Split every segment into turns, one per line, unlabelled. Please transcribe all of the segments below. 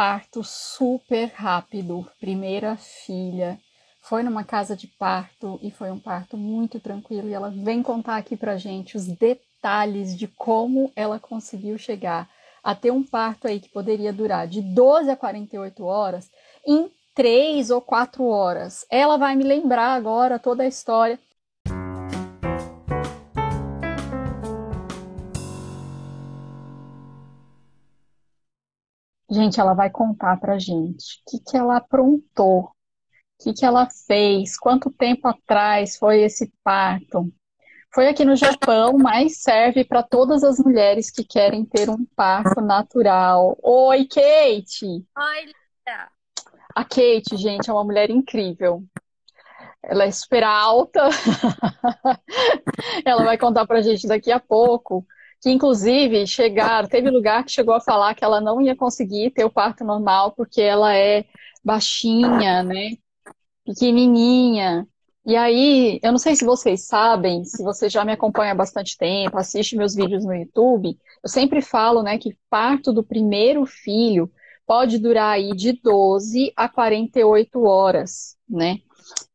parto super rápido, primeira filha. Foi numa casa de parto e foi um parto muito tranquilo. E ela vem contar aqui pra gente os detalhes de como ela conseguiu chegar a ter um parto aí que poderia durar de 12 a 48 horas em três ou quatro horas. Ela vai me lembrar agora toda a história. Gente, ela vai contar pra gente o que, que ela aprontou, o que, que ela fez, quanto tempo atrás foi esse parto. Foi aqui no Japão, mas serve para todas as mulheres que querem ter um parto natural. Oi, Kate!
Oi!
A Kate, gente, é uma mulher incrível. Ela é super alta. Ela vai contar pra gente daqui a pouco que inclusive chegar, teve lugar que chegou a falar que ela não ia conseguir ter o parto normal porque ela é baixinha, né? Pequenininha. E aí, eu não sei se vocês sabem, se você já me acompanha há bastante tempo, assiste meus vídeos no YouTube, eu sempre falo, né, que parto do primeiro filho pode durar aí de 12 a 48 horas, né?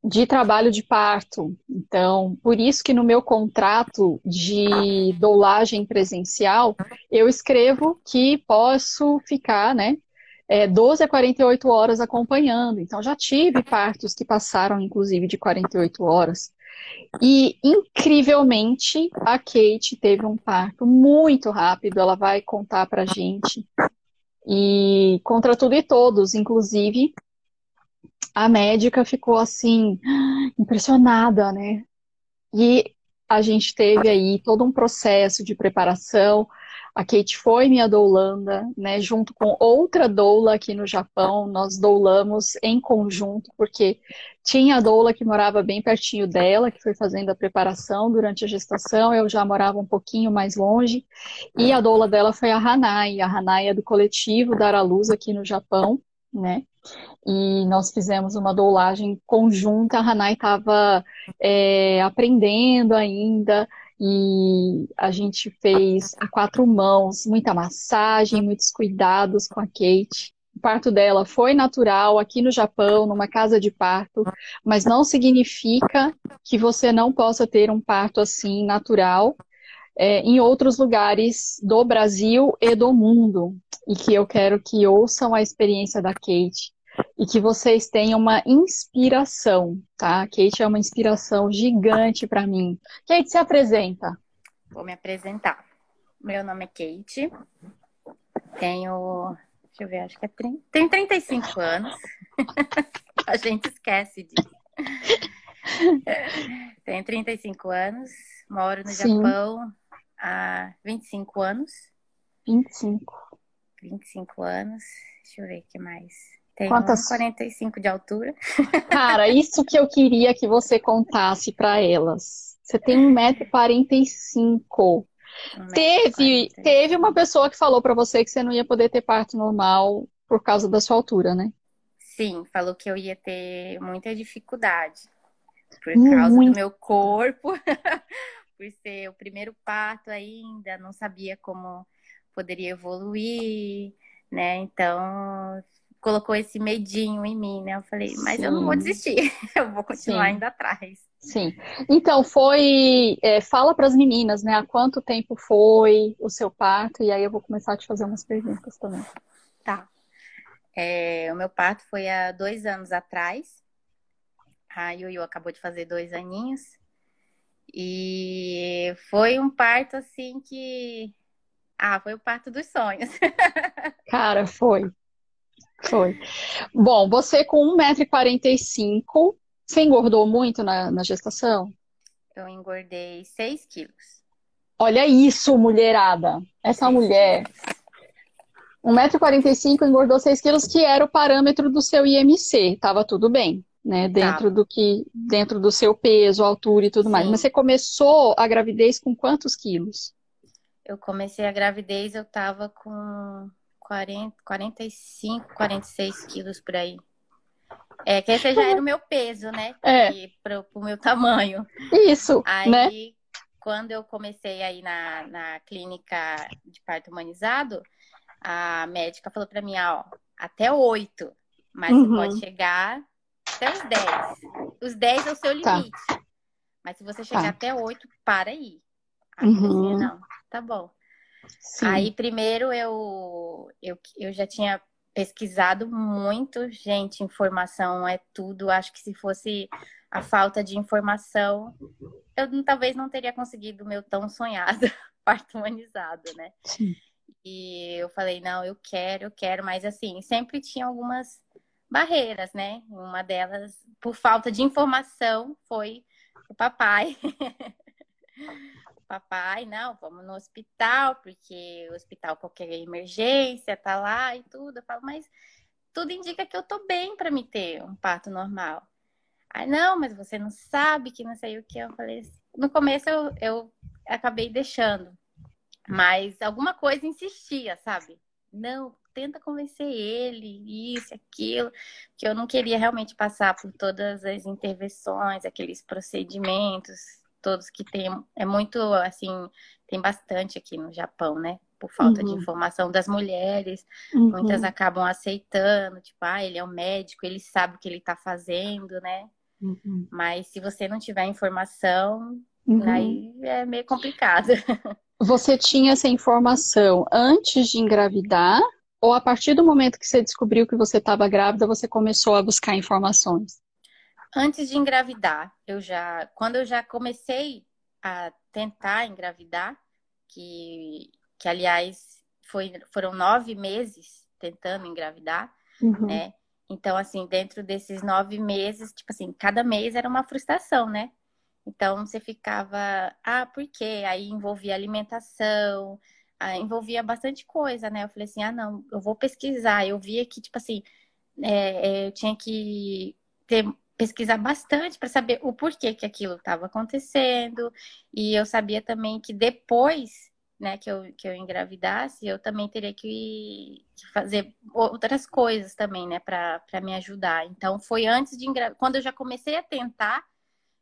De trabalho de parto. Então, por isso que no meu contrato de doulagem presencial, eu escrevo que posso ficar, né, é, 12 a 48 horas acompanhando. Então, já tive partos que passaram, inclusive, de 48 horas. E, incrivelmente, a Kate teve um parto muito rápido. Ela vai contar pra gente. E contra tudo e todos, inclusive, a médica ficou assim, impressionada, né? E a gente teve aí todo um processo de preparação. A Kate foi minha doulanda, né? Junto com outra doula aqui no Japão, nós doulamos em conjunto, porque tinha a doula que morava bem pertinho dela, que foi fazendo a preparação durante a gestação, eu já morava um pouquinho mais longe, e a doula dela foi a Hanai. A Hanai é do coletivo Dar à Luz aqui no Japão, né? E nós fizemos uma doulagem conjunta, a Hanai estava é, aprendendo ainda, e a gente fez a quatro mãos, muita massagem, muitos cuidados com a Kate. O parto dela foi natural aqui no Japão, numa casa de parto, mas não significa que você não possa ter um parto assim natural é, em outros lugares do Brasil e do mundo. E que eu quero que ouçam a experiência da Kate e que vocês tenham uma inspiração, tá? A Kate é uma inspiração gigante para mim. Kate, se apresenta.
Vou me apresentar. Meu nome é Kate. Tenho, deixa eu ver, acho que é 30, tenho 35 anos. a gente esquece disso. Tenho 35 anos, moro no Sim. Japão há 25 anos.
25.
25 anos. Deixa eu ver o que mais. Tenho
Quantas?
45 de altura.
Cara, isso que eu queria que você contasse para elas. Você tem 1,45m. Teve, teve uma pessoa que falou para você que você não ia poder ter parto normal por causa da sua altura, né?
Sim, falou que eu ia ter muita dificuldade por causa Muito. do meu corpo, por ser o primeiro parto ainda, não sabia como poderia evoluir, né? Então colocou esse medinho em mim, né? Eu falei, mas Sim. eu não vou desistir, eu vou continuar Sim. indo atrás.
Sim. Então, foi. É, fala para as meninas, né? Há quanto tempo foi o seu parto? E aí eu vou começar a te fazer umas perguntas também.
Tá. É, o meu parto foi há dois anos atrás. A Yuyu acabou de fazer dois aninhos. E foi um parto assim que. Ah, foi o parto dos sonhos.
Cara, foi. Foi. Bom, você com 1,45m, você engordou muito na, na gestação?
Eu engordei 6 quilos.
Olha isso, mulherada. Essa mulher. 1,45m engordou 6 quilos, que era o parâmetro do seu IMC. Tava tudo bem, né? Dentro tá. do que. Dentro do seu peso, altura e tudo Sim. mais. Mas você começou a gravidez com quantos quilos?
Eu comecei a gravidez, eu tava com 40, 45, 46 quilos por aí. É, que esse já era o meu peso, né?
É.
Pro, pro meu tamanho.
Isso,
aí,
né?
quando eu comecei aí na, na clínica de parto humanizado, a médica falou para mim, ó, até oito, mas uhum. você pode chegar até os dez. Os dez é o seu tá. limite. Tá. Mas se você chegar tá. até oito, para aí. Aí uhum. não, tá bom. Sim. Aí primeiro eu, eu, eu já tinha pesquisado muito, gente, informação é tudo. Acho que se fosse a falta de informação, eu talvez não teria conseguido o meu tão sonhado parto humanizado, né? Sim. E eu falei, não, eu quero, eu quero, mas assim, sempre tinha algumas barreiras, né? Uma delas, por falta de informação, foi o papai. papai, não, vamos no hospital, porque o hospital qualquer emergência tá lá e tudo. Eu falo, mas tudo indica que eu tô bem para me ter um parto normal. Aí, não, mas você não sabe que não sei o que. Eu falei, assim. no começo eu, eu acabei deixando, mas alguma coisa insistia, sabe? Não, tenta convencer ele, isso, aquilo, que eu não queria realmente passar por todas as intervenções, aqueles procedimentos, todos que tem, é muito assim, tem bastante aqui no Japão, né? Por falta uhum. de informação das mulheres, uhum. muitas acabam aceitando, tipo, ah, ele é um médico, ele sabe o que ele está fazendo, né? Uhum. Mas se você não tiver informação, uhum. aí é meio complicado.
Você tinha essa informação antes de engravidar? Ou a partir do momento que você descobriu que você estava grávida, você começou a buscar informações?
Antes de engravidar, eu já, quando eu já comecei a tentar engravidar, que, que aliás foi, foram nove meses tentando engravidar, uhum. né? Então, assim, dentro desses nove meses, tipo assim, cada mês era uma frustração, né? Então, você ficava, ah, por quê? Aí envolvia alimentação, ah, envolvia bastante coisa, né? Eu falei assim, ah, não, eu vou pesquisar. Eu via que, tipo assim, é, é eu tinha que ter pesquisar bastante para saber o porquê que aquilo estava acontecendo. E eu sabia também que depois né, que eu, que eu engravidasse, eu também teria que, que fazer outras coisas também, né, para me ajudar. Então, foi antes de engravidar. Quando eu já comecei a tentar,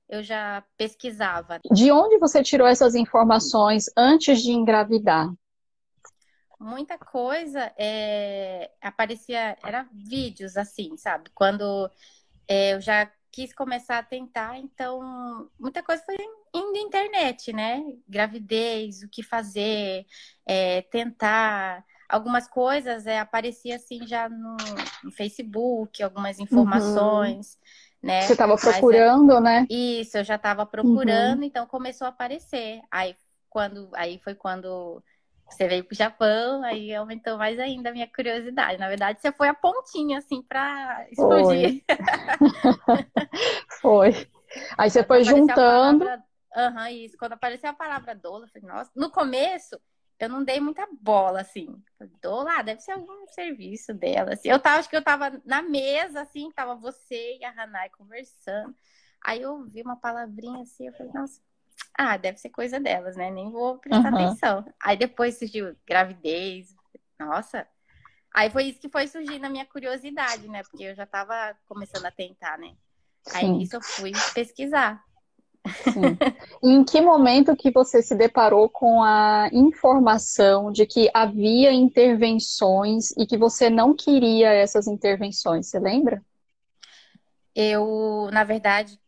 eu já pesquisava.
De onde você tirou essas informações antes de engravidar?
Muita coisa é, aparecia, era vídeos assim, sabe? Quando é, eu já quis começar a tentar, então muita coisa foi indo internet, né? Gravidez, o que fazer, é, tentar. Algumas coisas é, aparecia assim já no, no Facebook, algumas uhum. informações. Uhum. Né?
Você estava procurando,
é,
né?
Isso, eu já estava procurando, uhum. então começou a aparecer. Aí quando, aí foi quando você veio pro Japão, aí aumentou mais ainda a minha curiosidade. Na verdade, você foi a pontinha, assim, para explodir.
Foi. foi. Aí você foi juntando.
Aham, uhum, isso. Quando apareceu a palavra doula, eu falei, nossa, no começo eu não dei muita bola, assim. Doula, deve ser algum serviço dela. Assim. Eu tava, acho que eu tava na mesa, assim, tava você e a Hanai conversando. Aí eu vi uma palavrinha assim, eu falei, nossa, ah, deve ser coisa delas, né? Nem vou prestar uhum. atenção. Aí depois surgiu gravidez. Nossa. Aí foi isso que foi surgindo a minha curiosidade, né? Porque eu já tava começando a tentar, né? Aí Sim. isso eu fui pesquisar.
Sim. em que momento que você se deparou com a informação de que havia intervenções e que você não queria essas intervenções? Você lembra?
Eu, na verdade,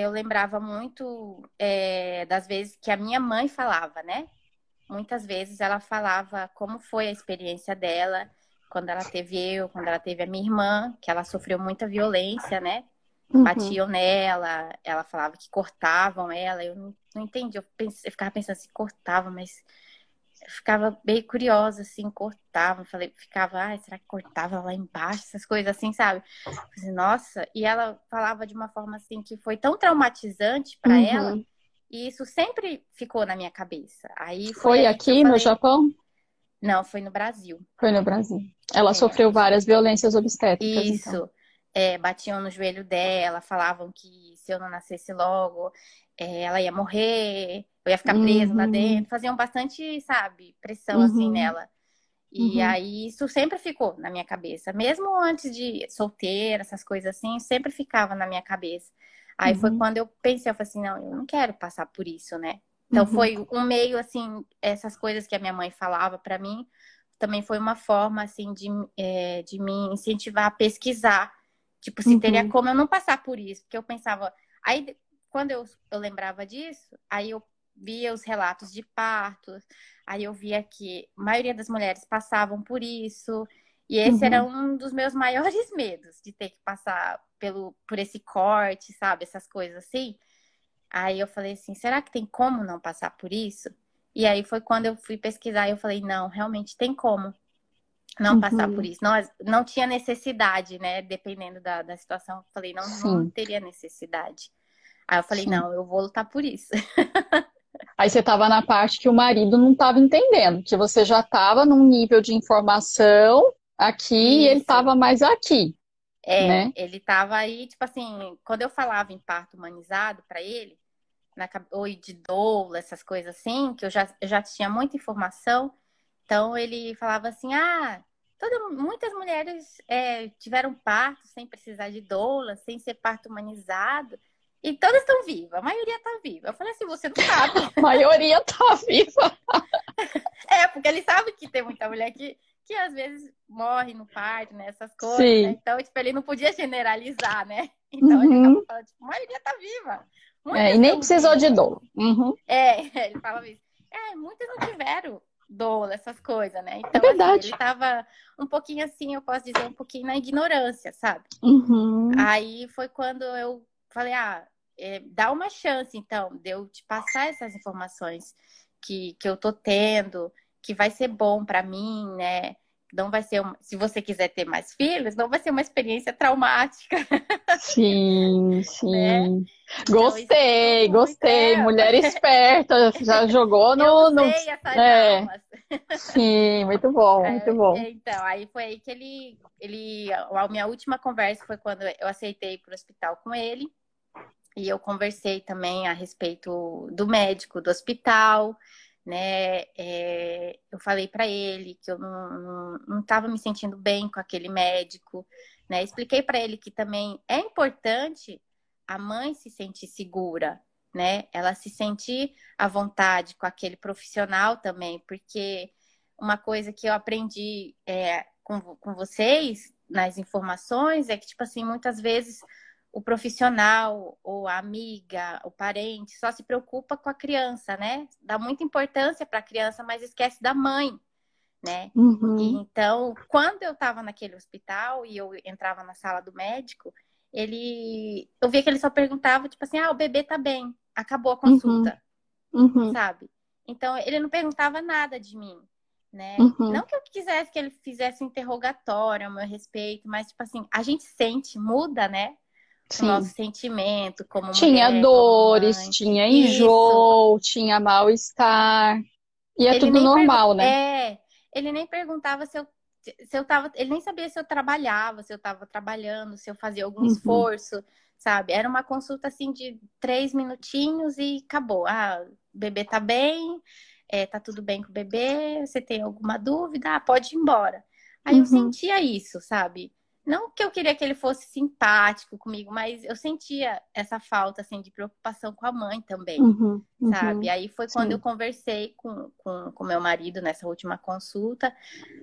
eu lembrava muito é, das vezes que a minha mãe falava, né? Muitas vezes ela falava como foi a experiência dela quando ela teve eu, quando ela teve a minha irmã, que ela sofreu muita violência, né? Uhum. Batiam nela, ela falava que cortavam ela, eu não, não entendi, eu, eu ficava pensando assim, cortavam, mas ficava bem curiosa, assim, cortava, falei, ficava, ah, será que cortava lá embaixo, essas coisas assim, sabe? Falei, Nossa, e ela falava de uma forma assim que foi tão traumatizante para uhum. ela, e isso sempre ficou na minha cabeça. Aí
foi, foi aqui falei, no Japão?
Não, foi no Brasil.
Foi no Brasil. Ela é, sofreu várias violências obstétricas.
Isso. Então. É, batiam no joelho dela, falavam que se eu não nascesse logo, é, ela ia morrer, eu ia ficar presa uhum. lá dentro. Faziam bastante, sabe, pressão assim, uhum. assim nela. E uhum. aí isso sempre ficou na minha cabeça. Mesmo antes de solteira, essas coisas assim, sempre ficava na minha cabeça. Aí foi uhum. quando eu pensei, eu falei assim, não, eu não quero passar por isso, né? Então uhum. foi um meio assim, essas coisas que a minha mãe falava para mim, também foi uma forma, assim, de, é, de me incentivar a pesquisar. Tipo, se uhum. teria como eu não passar por isso. Porque eu pensava... Aí, quando eu, eu lembrava disso, aí eu via os relatos de partos, aí eu via que a maioria das mulheres passavam por isso. E esse uhum. era um dos meus maiores medos, de ter que passar pelo, por esse corte, sabe? Essas coisas assim. Aí eu falei assim, será que tem como não passar por isso? E aí foi quando eu fui pesquisar e eu falei, não, realmente tem como não uhum. passar por isso. Não, não tinha necessidade, né? Dependendo da, da situação. Eu falei, não, não teria necessidade. Aí eu falei, Sim. não, eu vou lutar por isso.
Aí você estava na parte que o marido não estava entendendo, que você já estava num nível de informação aqui isso. e ele estava mais aqui.
É,
né?
ele estava aí, tipo assim, quando eu falava em parto humanizado para ele, na, ou de doula, essas coisas assim, que eu já, eu já tinha muita informação. Então ele falava assim: ah, toda, muitas mulheres é, tiveram parto sem precisar de doula, sem ser parto humanizado. E todas estão vivas, a maioria está viva. Eu falei assim, você não sabe.
a maioria está viva.
é, porque ele sabe que tem muita mulher que, que às vezes morre no parto, né? Essas coisas. Né? Então, tipo, ele não podia generalizar, né? Então uhum. ele acabou falando, tipo, a maioria está viva.
É, e nem precisou de dor. Uhum.
É, ele falava isso. É, muitas não tiveram dor, essas coisas, né?
Então, é verdade. Assim,
ele tava um pouquinho assim, eu posso dizer, um pouquinho na ignorância, sabe?
Uhum.
Aí foi quando eu falei, ah, é, dá uma chance, então, de eu te passar essas informações que, que eu tô tendo, que vai ser bom para mim, né? não vai ser, uma... se você quiser ter mais filhos, não vai ser uma experiência traumática.
Sim, sim. Né? Gostei, então, gostei. Mulher esperta, já jogou no.
no... Essas é.
Sim, muito bom, é, muito bom.
Então, aí foi aí que ele, ele. A minha última conversa foi quando eu aceitei para o hospital com ele. E eu conversei também a respeito do médico do hospital né? É, eu falei para ele que eu não estava me sentindo bem com aquele médico, né? Expliquei para ele que também é importante a mãe se sentir segura, né? Ela se sentir à vontade com aquele profissional também, porque uma coisa que eu aprendi é, com, com vocês nas informações é que, tipo assim, muitas vezes o profissional ou a amiga, o parente só se preocupa com a criança, né? Dá muita importância para a criança, mas esquece da mãe, né?
Uhum.
E, então, quando eu estava naquele hospital e eu entrava na sala do médico, ele, eu via que ele só perguntava tipo assim, ah, o bebê tá bem, acabou a consulta,
uhum. Uhum.
sabe? Então ele não perguntava nada de mim. Né?
Uhum.
Não que eu quisesse que ele fizesse um interrogatório ao meu respeito, mas tipo assim, a gente sente, muda, né? Sim. nosso sentimento como
Tinha
mulher,
dores,
como
tinha enjoo, Isso. tinha mal-estar. E é ele tudo normal, né?
É, ele nem perguntava se eu, se eu tava. Ele nem sabia se eu trabalhava, se eu estava trabalhando, se eu fazia algum uhum. esforço, sabe? Era uma consulta assim de três minutinhos e acabou. Ah, o bebê tá bem, é, tá tudo bem com o bebê, você tem alguma dúvida? Ah, pode ir embora. Aí uhum. eu sentia isso, sabe? Não que eu queria que ele fosse simpático comigo, mas eu sentia essa falta, assim, de preocupação com a mãe também,
uhum, uhum,
sabe? Aí foi quando sim. eu conversei com, com, com meu marido nessa última consulta.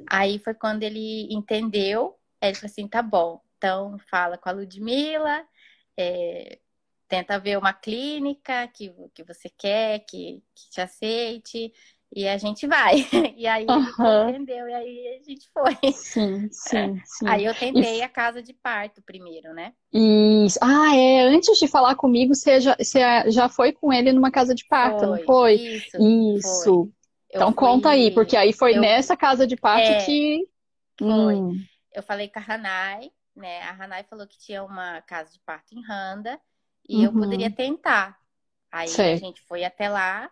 Aí foi quando ele entendeu. Ele falou assim, tá bom, então fala com a Ludmilla, é, tenta ver uma clínica que, que você quer, que, que te aceite. E a gente vai. E aí uhum. entendeu, e aí a gente foi.
Sim, sim, sim.
Aí eu tentei e... a casa de parto primeiro, né?
Isso. Ah, é. Antes de falar comigo, você já, você já foi com ele numa casa de parto, foi. não foi?
Isso.
Isso. Foi. Então fui... conta aí, porque aí foi eu... nessa casa de parto é... que.
Foi. Hum. Eu falei com a Hanai, né? A Hanai falou que tinha uma casa de parto em Randa e uhum. eu poderia tentar. Aí a gente foi até lá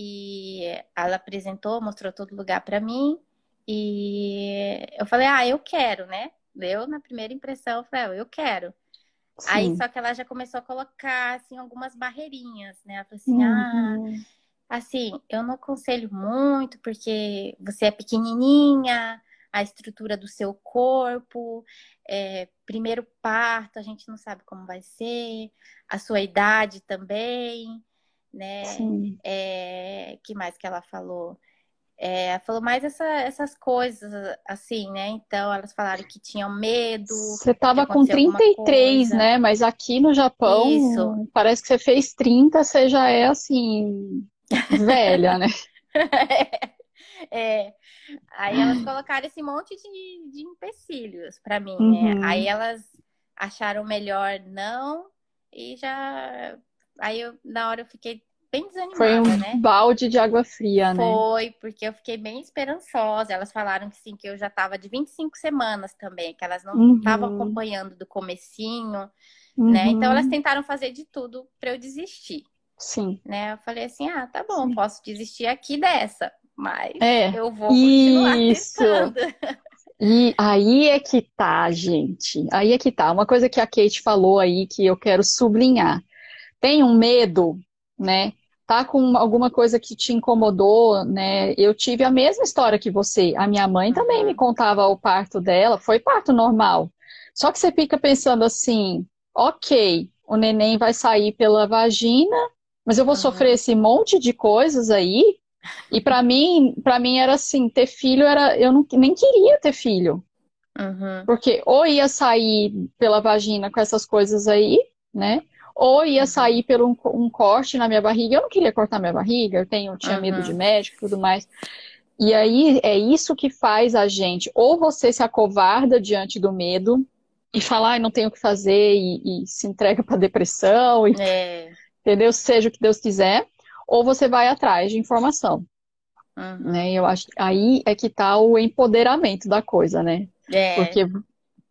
e ela apresentou, mostrou todo lugar para mim. E eu falei, ah, eu quero, né? Eu, na primeira impressão, eu falei, ah, eu quero. Sim. Aí, só que ela já começou a colocar, assim, algumas barreirinhas, né? Ela falou assim, ah, uhum. ah, assim, eu não aconselho muito, porque você é pequenininha, a estrutura do seu corpo, é, primeiro parto, a gente não sabe como vai ser, a sua idade também né?
Sim.
É, que mais que ela falou? É, falou mais essa, essas coisas, assim, né? Então, elas falaram que tinham medo.
Você tava com 33, né? Mas aqui no Japão, Isso. parece que você fez 30, você já é, assim, velha, né?
é. Aí elas colocaram esse monte de, de empecilhos para mim, né? uhum. né? Aí elas acharam melhor não e já. Aí eu, na hora eu fiquei bem desanimada,
Foi um
né?
balde de água fria,
né? Foi, porque eu fiquei bem esperançosa. Elas falaram que sim, que eu já estava de 25 semanas também, que elas não estavam uhum. acompanhando do comecinho, uhum. né? Então elas tentaram fazer de tudo para eu desistir.
Sim.
Né? Eu falei assim: "Ah, tá bom, sim. posso desistir aqui dessa, mas é, eu vou continuar isso. tentando".
E aí é que tá, gente. Aí é que tá. Uma coisa que a Kate falou aí que eu quero sublinhar. Tem um medo, né? Tá com alguma coisa que te incomodou, né? Eu tive a mesma história que você. A minha mãe também me contava o parto dela, foi parto normal. Só que você fica pensando assim, ok, o neném vai sair pela vagina, mas eu vou uhum. sofrer esse monte de coisas aí e para mim, para mim era assim, ter filho era, eu não, nem queria ter filho. Uhum. Porque ou ia sair pela vagina com essas coisas aí, né? Ou ia sair por um, um, corte na minha barriga. Eu não queria cortar minha barriga, eu tenho, tinha uhum. medo de médico e tudo mais. E aí é isso que faz a gente, ou você se acovarda diante do medo e fala, ah, não tenho o que fazer e, e se entrega para depressão, e, é. entendeu? Seja o que Deus quiser ou você vai atrás de informação. Uhum. Né? Eu acho aí é que está o empoderamento da coisa, né? É. Porque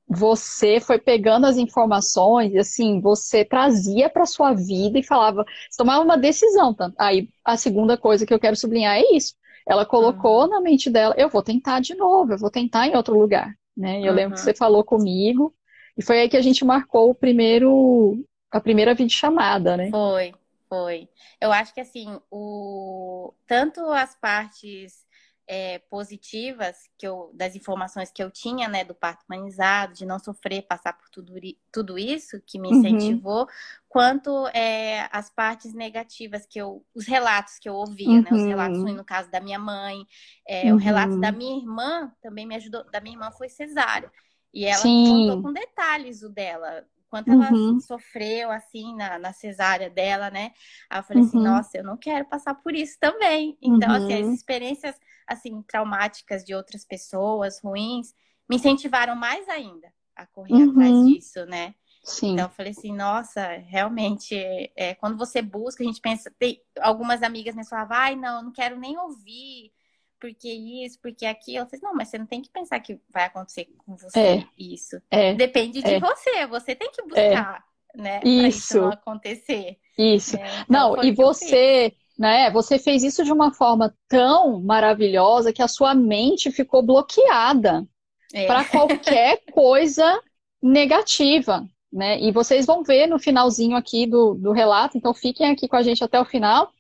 você foi pegando as informações, assim, você trazia para sua vida e falava, você tomava uma decisão. Tá? Aí a segunda coisa que eu quero sublinhar é isso. Ela colocou uhum. na mente dela, eu vou tentar de novo, eu vou tentar em outro lugar, né? Eu uhum. lembro que você falou comigo e foi aí que a gente marcou o primeiro a primeira videochamada, né?
Foi. Foi. Eu acho que assim, o tanto as partes é, positivas que eu, das informações que eu tinha, né, do parto humanizado, de não sofrer, passar por tudo, tudo isso que me uhum. incentivou, uhum. quanto é, as partes negativas que eu, os relatos que eu ouvia, uhum. né, os relatos uhum. no caso da minha mãe, é, uhum. o relato da minha irmã também me ajudou, da minha irmã foi cesárea. E ela Sim. contou com detalhes o dela, quanto ela uhum. sofreu, assim, na, na cesárea dela, né? Aí eu falei assim, uhum. assim, nossa, eu não quero passar por isso também. Então, uhum. assim, as uhum. experiências, assim, traumáticas de outras pessoas, ruins, me incentivaram mais ainda a correr atrás uhum. disso, né? Sim. Então eu falei assim, nossa, realmente, é, quando você busca, a gente pensa, tem algumas amigas me falavam, ai, não, não quero nem ouvir porque isso, porque aquilo. Eu falei, não, mas você não tem que pensar que vai acontecer com você é, isso. É, Depende de é. você, você tem que buscar, é. né? Isso. isso não acontecer.
Isso. Né? Então, não, e você, né, você fez isso de uma forma tão maravilhosa que a sua mente ficou bloqueada é. para qualquer coisa negativa. Né? E vocês vão ver no finalzinho aqui do, do relato, então fiquem aqui com a gente até o final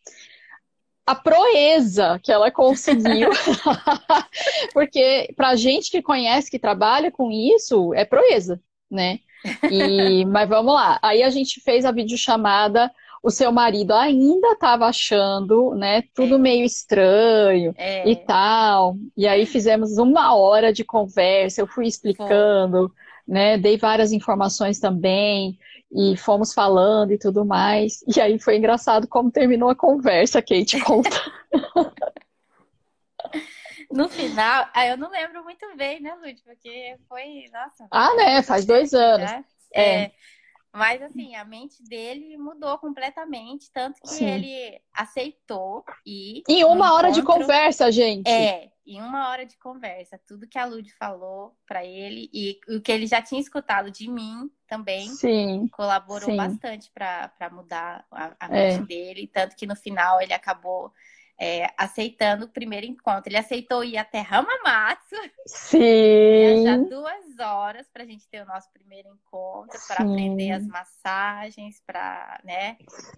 a proeza que ela conseguiu. Porque para gente que conhece, que trabalha com isso, é proeza, né? E, mas vamos lá. Aí a gente fez a videochamada, o seu marido ainda estava achando, né, tudo é. meio estranho é. e tal. E aí fizemos uma hora de conversa, eu fui explicando, né, dei várias informações também e fomos falando e tudo mais. E aí foi engraçado como terminou a conversa, Kate conta.
no final, ah, eu não lembro muito bem, né, Lud? Porque foi, nossa.
Ah, né? Faz dois anos. Né?
É. é. Mas assim, a mente dele mudou completamente, tanto que Sim. ele aceitou e.
Em uma hora de conversa, gente.
É, em uma hora de conversa, tudo que a Lud falou para ele e o que ele já tinha escutado de mim também sim, colaborou sim. bastante para mudar a, a mente é. dele, tanto que no final ele acabou é, aceitando o primeiro encontro. Ele aceitou ir até Hamamatsu.
Sim.
Já duas horas para a gente ter o nosso primeiro encontro, para aprender as massagens, para né,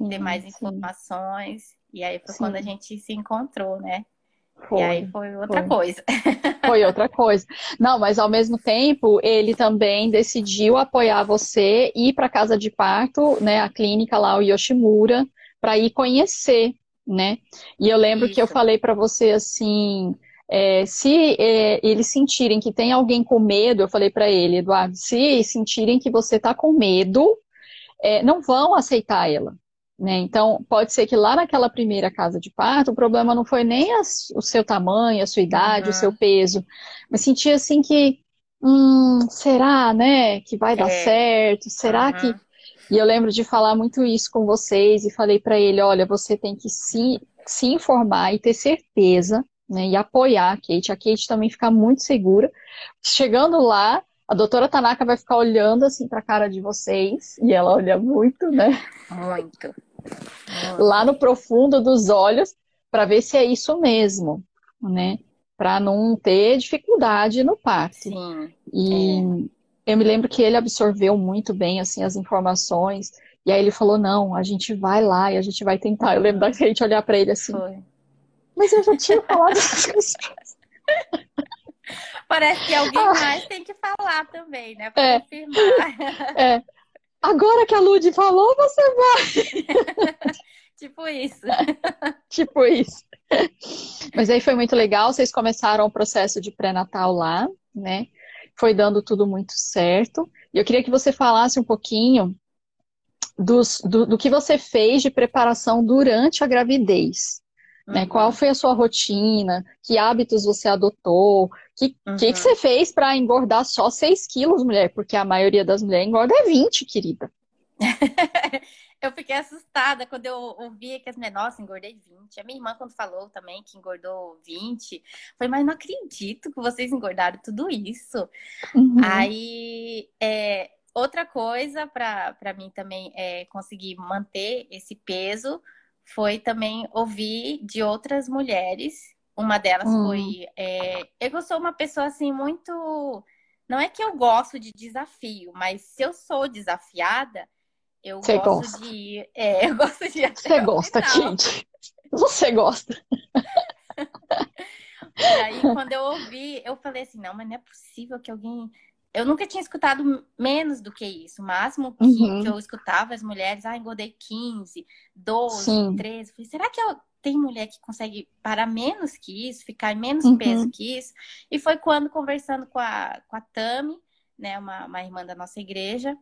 ter mais informações. E aí foi sim. quando a gente se encontrou, né? Foi, e aí foi outra foi. coisa.
Foi outra coisa. Não, mas ao mesmo tempo, ele também decidiu apoiar você, ir para casa de parto, né, a clínica lá, o Yoshimura, para ir conhecer né? E eu lembro Isso. que eu falei para você assim, é, se é, eles sentirem que tem alguém com medo, eu falei para ele, Eduardo, se sentirem que você está com medo, é, não vão aceitar ela. Né? Então, pode ser que lá naquela primeira casa de parto, o problema não foi nem o seu tamanho, a sua idade, uhum. o seu peso, mas sentia assim que, hum, será, né, que vai dar é. certo? Será uhum. que. E eu lembro de falar muito isso com vocês e falei para ele: olha, você tem que se, se informar e ter certeza, né, e apoiar a Kate. A Kate também fica muito segura. Chegando lá, a doutora Tanaka vai ficar olhando assim para a cara de vocês, e ela olha muito, né?
Muito.
Lá no profundo dos olhos, para ver se é isso mesmo, né? Para não ter dificuldade no parto.
Sim.
E é. Eu me lembro que ele absorveu muito bem assim as informações. E aí ele falou: não, a gente vai lá e a gente vai tentar. Eu lembro da gente olhar para ele assim. Foi. Mas eu já tinha falado essas coisas.
Parece que alguém ah. mais tem que falar também, né? Para é. confirmar.
É. Agora que a Lud falou, você
vai. tipo isso.
tipo isso. Mas aí foi muito legal, vocês começaram o processo de pré-natal lá, né? Foi dando tudo muito certo. E eu queria que você falasse um pouquinho dos, do, do que você fez de preparação durante a gravidez. Né? Qual uhum. foi a sua rotina? Que hábitos você adotou? O que, uhum. que, que, você fez para engordar só 6 quilos, mulher? Porque a maioria das mulheres engorda é 20, querida.
eu fiquei assustada quando eu ouvi que as mulheres, nossa, engordei 20. A minha irmã, quando falou também que engordou 20, foi, mas não acredito que vocês engordaram tudo isso. Uhum. Aí, é, outra coisa para mim também é conseguir manter esse peso foi também ouvir de outras mulheres. Uma delas hum. foi. É, eu sou uma pessoa assim muito. Não é que eu gosto de desafio, mas se eu sou desafiada, eu Você gosto gosta. de. É, eu gosto de.
Você gosta, gente. Você gosta.
e aí, quando eu ouvi, eu falei assim: não, mas não é possível que alguém eu nunca tinha escutado menos do que isso. O máximo que, uhum. eu escutava as mulheres, ah, engordei 15, 12, Sim. 13. Falei, será que eu, tem mulher que consegue parar menos que isso, ficar em menos uhum. peso que isso? E foi quando, conversando com a, com a Tami, né, uma, uma irmã da nossa igreja,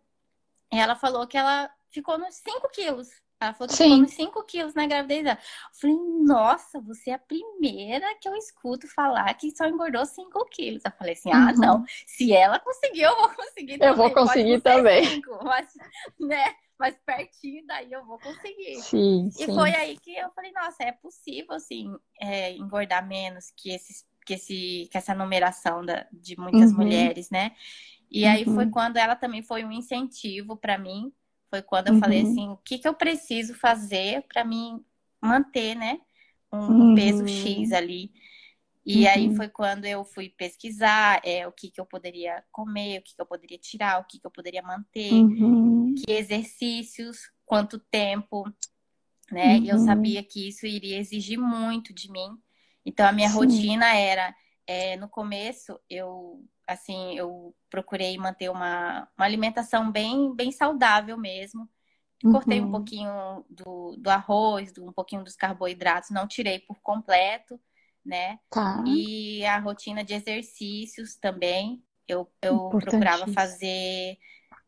ela falou que ela ficou nos 5 quilos. Ela falou que Sim. ficou nos 5 quilos na gravidez dela. Eu falei, nossa, você é a primeira que eu escuto falar que só engordou 5 quilos. Eu falei assim, ah, uhum. não. Se ela conseguiu, eu vou conseguir
também. Eu vou conseguir também.
Cinco, mas, né? Mas pertinho daí eu vou conseguir.
Sim,
e sim. foi aí que eu falei, nossa, é possível, assim, é, engordar menos que, esses, que, esse, que essa numeração da, de muitas uhum. mulheres, né? E aí uhum. foi quando ela também foi um incentivo para mim foi quando eu uhum. falei assim, o que, que eu preciso fazer para mim manter, né, um uhum. peso X ali. E uhum. aí foi quando eu fui pesquisar é, o que, que eu poderia comer, o que, que eu poderia tirar, o que, que eu poderia manter, uhum. que exercícios, quanto tempo, né? E eu uhum. sabia que isso iria exigir muito de mim. Então a minha Sim. rotina era, é, no começo, eu assim, eu procurei manter uma, uma alimentação bem, bem saudável mesmo. Uhum. Cortei um uhum. pouquinho do, do arroz, do, um pouquinho dos carboidratos, não tirei por completo, né?
Tá.
E a rotina de exercícios também. Eu, eu procurava fazer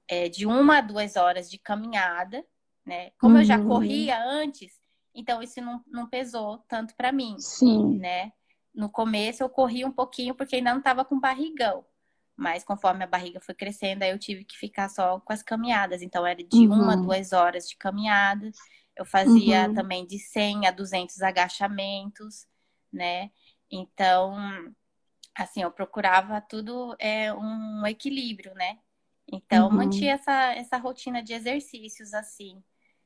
é, de uma a duas horas de caminhada, né? Como uhum. eu já uhum. corria antes, então isso não, não pesou tanto para mim,
Sim.
né? No começo eu corri um pouquinho porque ainda não estava com barrigão. Mas conforme a barriga foi crescendo, aí eu tive que ficar só com as caminhadas. Então era de uhum. uma a duas horas de caminhada. Eu fazia uhum. também de 100 a 200 agachamentos, né? Então, assim, eu procurava tudo é um equilíbrio, né? Então, uhum. mantinha essa, essa rotina de exercícios, assim.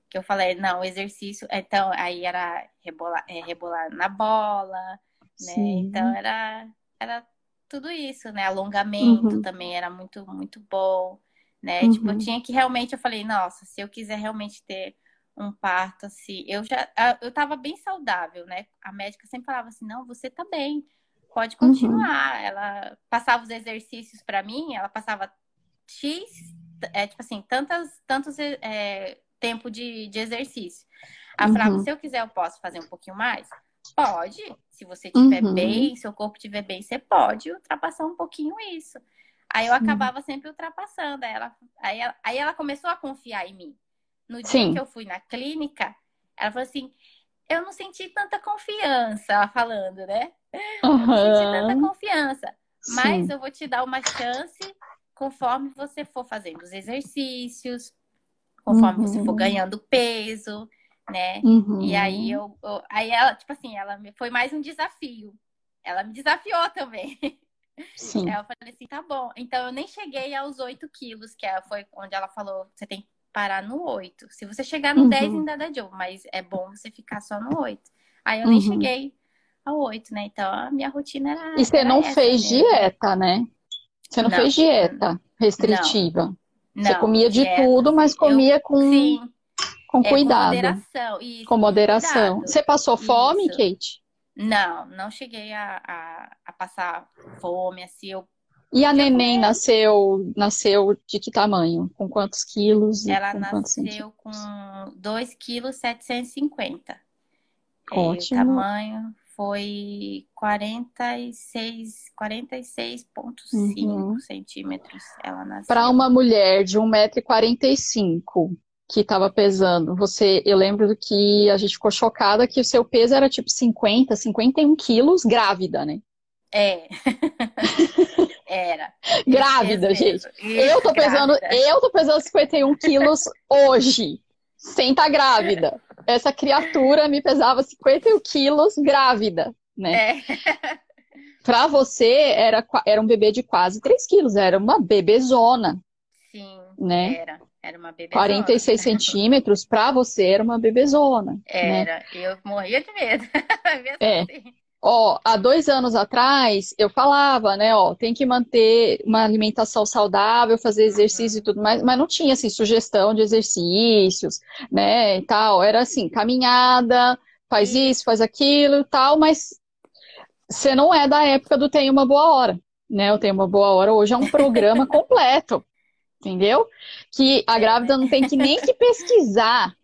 Que eu falei, não, exercício. Então, aí era rebolar, é, rebolar na bola, né? Sim. Então, era, era tudo isso, né? Alongamento uhum. também era muito, muito bom, né? Uhum. Tipo, eu uhum. tinha que realmente, eu falei, nossa, se eu quiser realmente ter um parto, assim, eu já, eu tava bem saudável, né? A médica sempre falava assim, não, você tá bem, pode uhum. continuar. Uhum. Ela passava os exercícios para mim, ela passava X, é, tipo assim, tantas, tantos é, tempo de, de exercício. Eu falava, se eu quiser, eu posso fazer um pouquinho mais? Pode. Se você estiver
Uhum.
bem, seu corpo estiver bem, você pode ultrapassar um pouquinho isso. Aí eu
Sim.
acabava sempre ultrapassando. Aí ela, aí ela, aí ela começou a confiar em mim. No dia
Sim.
que eu fui na clínica, ela falou assim: eu não senti tanta confiança, ela falando, né? Eu não senti tanta confiança. Mas
Sim.
eu vou te dar uma chance conforme você for fazendo os exercícios, conforme você for
Uhum.
ganhando peso, né?
Uhum.
E aí eu, eu- aí ela, tipo assim, ela me- foi mais um desafio. Ela me desafiou também.
Sim.
Aí eu falei assim, tá bom. Então eu nem cheguei aos 8 quilos, que é- foi onde ela falou, você tem que parar no 8. Se você chegar no
Uhum.
10, ainda dá jogo, mas é bom você ficar só no 8. Aí eu nem
Uhum.
cheguei ao 8, né? Então a minha rotina era.
E você não fez
mesmo.
dieta, né? Você não,
Não.
fez dieta restritiva. Você
Não,
comia de
dieta,
tudo, mas
eu-
comia com,
Sim,
com
é, com
cuidado.
moderação. Isso,
Com moderação.
cuidado.
Você passou fome,
Isso.
Kate?
Não, não cheguei a, a, a passar fome, assim. Eu,
E a
Eu
neném nasceu, nasceu de que tamanho? Com quantos quilos? e
ela
com
nasceu com 2 quilos 750. E
Ótimo.
o tamanho foi 46, 46,5
Uhum.
centímetros. Ela nasceu.
Para uma mulher de 1,45m que estava pesando, você, eu lembro que a gente ficou chocada que o seu peso era tipo 50, 51 quilos grávida, né?
É. Era.
Grávida,
Esse
gente.
mesmo.
Eu tô pesando,
grávida.
eu tô pesando 51 quilos hoje, sem estar grávida. Essa criatura me pesava 51 quilos grávida, né?
É.
Pra você era, era um bebê de quase 3 quilos, era uma bebezona,
Sim,
né?
era. Era uma bebê.
46 centímetros, pra você era uma bebezona, né?
Era. Eu morria de medo.
É.
assim.
Ó, há dois anos atrás eu falava, né, ó, tem que manter uma alimentação saudável, fazer exercício e tudo mais, mas não tinha assim sugestão de exercícios, né, e tal. Era assim, caminhada, faz
Isso.
isso, faz aquilo e tal, mas você não é da época do Tem uma Boa Hora, né? Eu Tenho uma Boa Hora hoje é um programa completo, entendeu? Que a grávida não tem que nem que pesquisar,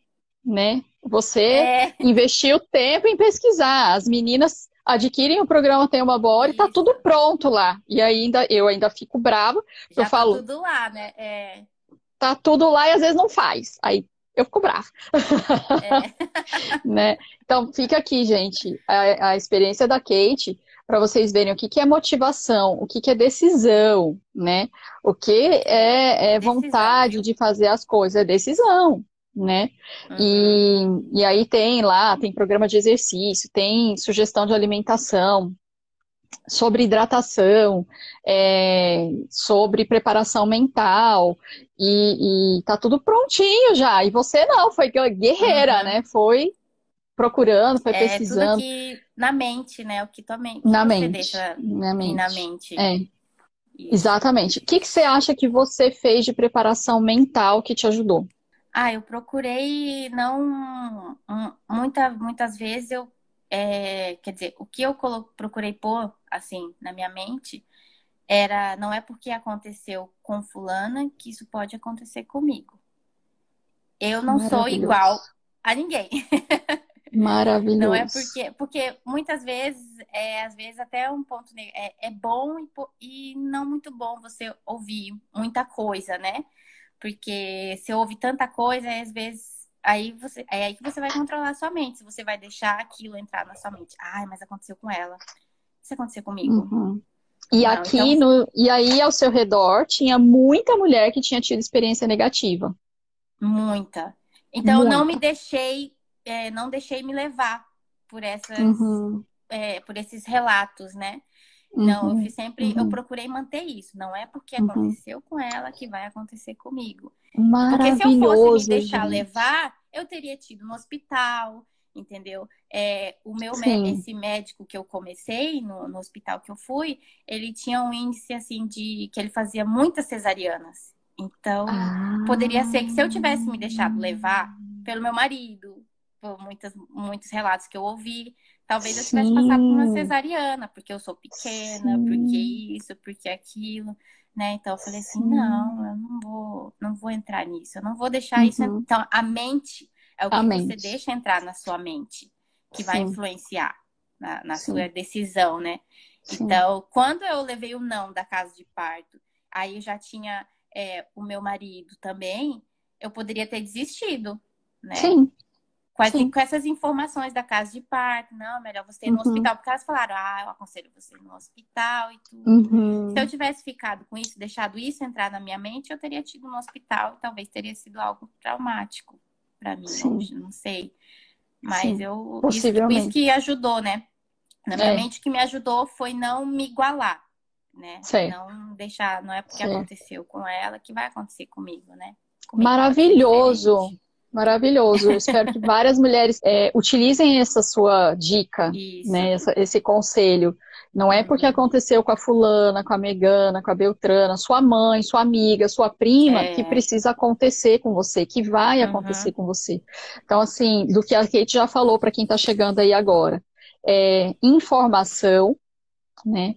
né? Você
É.
investiu tempo em pesquisar. As meninas adquirem o programa Tem uma Boa Hora e tá tudo pronto lá. E ainda eu ainda fico brava,
Já
eu
tá
falo-
tudo lá, né? É.
tá tudo lá e às vezes não faz. Aí eu fico brava,
É.
né? Então fica aqui, gente, a, a experiência da Kate para vocês verem o que que é motivação, o que que é decisão, né? O que é, é vontade de fazer as coisas, é decisão, né?
Uhum.
E, e aí tem lá, tem programa de exercício, tem sugestão de alimentação, sobre hidratação, é, sobre preparação mental, e, e tá tudo prontinho já. E você não, foi guerreira,
Uhum.
né? Foi procurando, foi
É tudo
pesquisando
que na mente, né? O que tua mente,
na
você
mente,
deixa
na
vir na
mente.
mente.
É, exatamente. O que que você acha que você fez de preparação mental que te ajudou?
Ah, eu procurei não um, muita, muitas vezes eu é, quer dizer, o que eu colo- procurei pôr assim na minha mente era não é porque aconteceu com fulana que isso pode acontecer comigo. Eu não sou igual a ninguém.
Maravilhoso.
Não é porque, porque muitas vezes, é, às vezes até um ponto é, é bom e, e não muito bom você ouvir muita coisa, né? Porque se ouve tanta coisa, às vezes aí você é aí que você vai controlar a sua mente. Se você vai deixar aquilo entrar na sua mente. Ai, mas aconteceu com ela. Isso aconteceu comigo.
Uhum. E
Não,
aqui
então-
no, e aí ao seu redor tinha muita mulher que tinha tido experiência negativa.
Muita. Então eu não
Muita.
me deixei, é, não deixei me levar por essas,
Uhum,
é, por esses relatos, né? Não, eu
uhum,
fiz sempre, eu
uhum.
procurei manter isso. Não é porque
Uhum.
aconteceu com ela que vai acontecer comigo. Porque se eu fosse me deixar
gente.
levar, eu teria tido no hospital, entendeu? É, o meu
Sim.
esse médico que eu comecei no, no hospital que eu fui, ele tinha um índice assim de que ele fazia muitas cesarianas. Então,
Ah,
poderia ser que se eu tivesse me deixado levar pelo meu marido, por muitas, muitos relatos que eu ouvi, talvez eu tivesse passado por uma
Sim.
cesariana, porque eu sou pequena,
Sim.
porque isso, porque aquilo, né? Então eu falei assim,
Sim.
não, eu não vou, não vou entrar nisso, eu não vou deixar isso.
Uhum.
Então a mente, é o que você deixa entrar na sua mente, que Sim. vai influenciar na, na sua decisão, né? Sim. Então, quando eu levei o não da casa de parto, aí eu já tinha é, o meu marido também, eu poderia ter desistido, né?
Sim.
Com, com, essas informações da casa de parto, não, melhor você ir no uhum. hospital, porque elas falaram, ah, eu aconselho você ir no hospital e tudo. Uhum. Se eu tivesse ficado com isso, deixado isso entrar na minha mente, eu teria tido no hospital e talvez teria sido algo traumático para mim, Sim. não sei. Mas Sim, eu. Isso, isso, que ajudou, né? Na minha é. mente, o que me ajudou foi não me igualar, né? Sei. Não deixar, não é porque Sei. aconteceu com ela que vai acontecer comigo, né?
Comigo Maravilhoso. Maravilhoso. Eu espero que várias mulheres é, utilizem essa sua dica, Isso. né? Essa, esse conselho. Não é porque aconteceu com a fulana, com a megana, com a beltrana, sua mãe, sua amiga, sua prima, é. que precisa acontecer com você, que vai uhum. acontecer com você. Então, assim, do que a Kate já falou para quem está chegando aí agora. É, informação, né?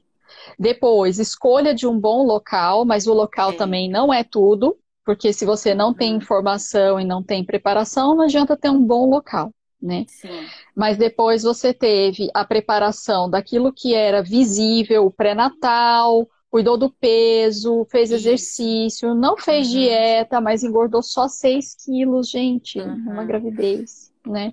Depois, escolha de um bom local, mas o local é. também não é tudo. Porque se você não tem uhum. informação e não tem preparação, não adianta ter um bom local, né? Sim. Mas depois você teve a preparação daquilo que era visível, o pré-natal, cuidou do peso, fez exercício, não fez uhum. dieta, mas engordou só 6 quilos, gente, uhum. numa gravidez, né?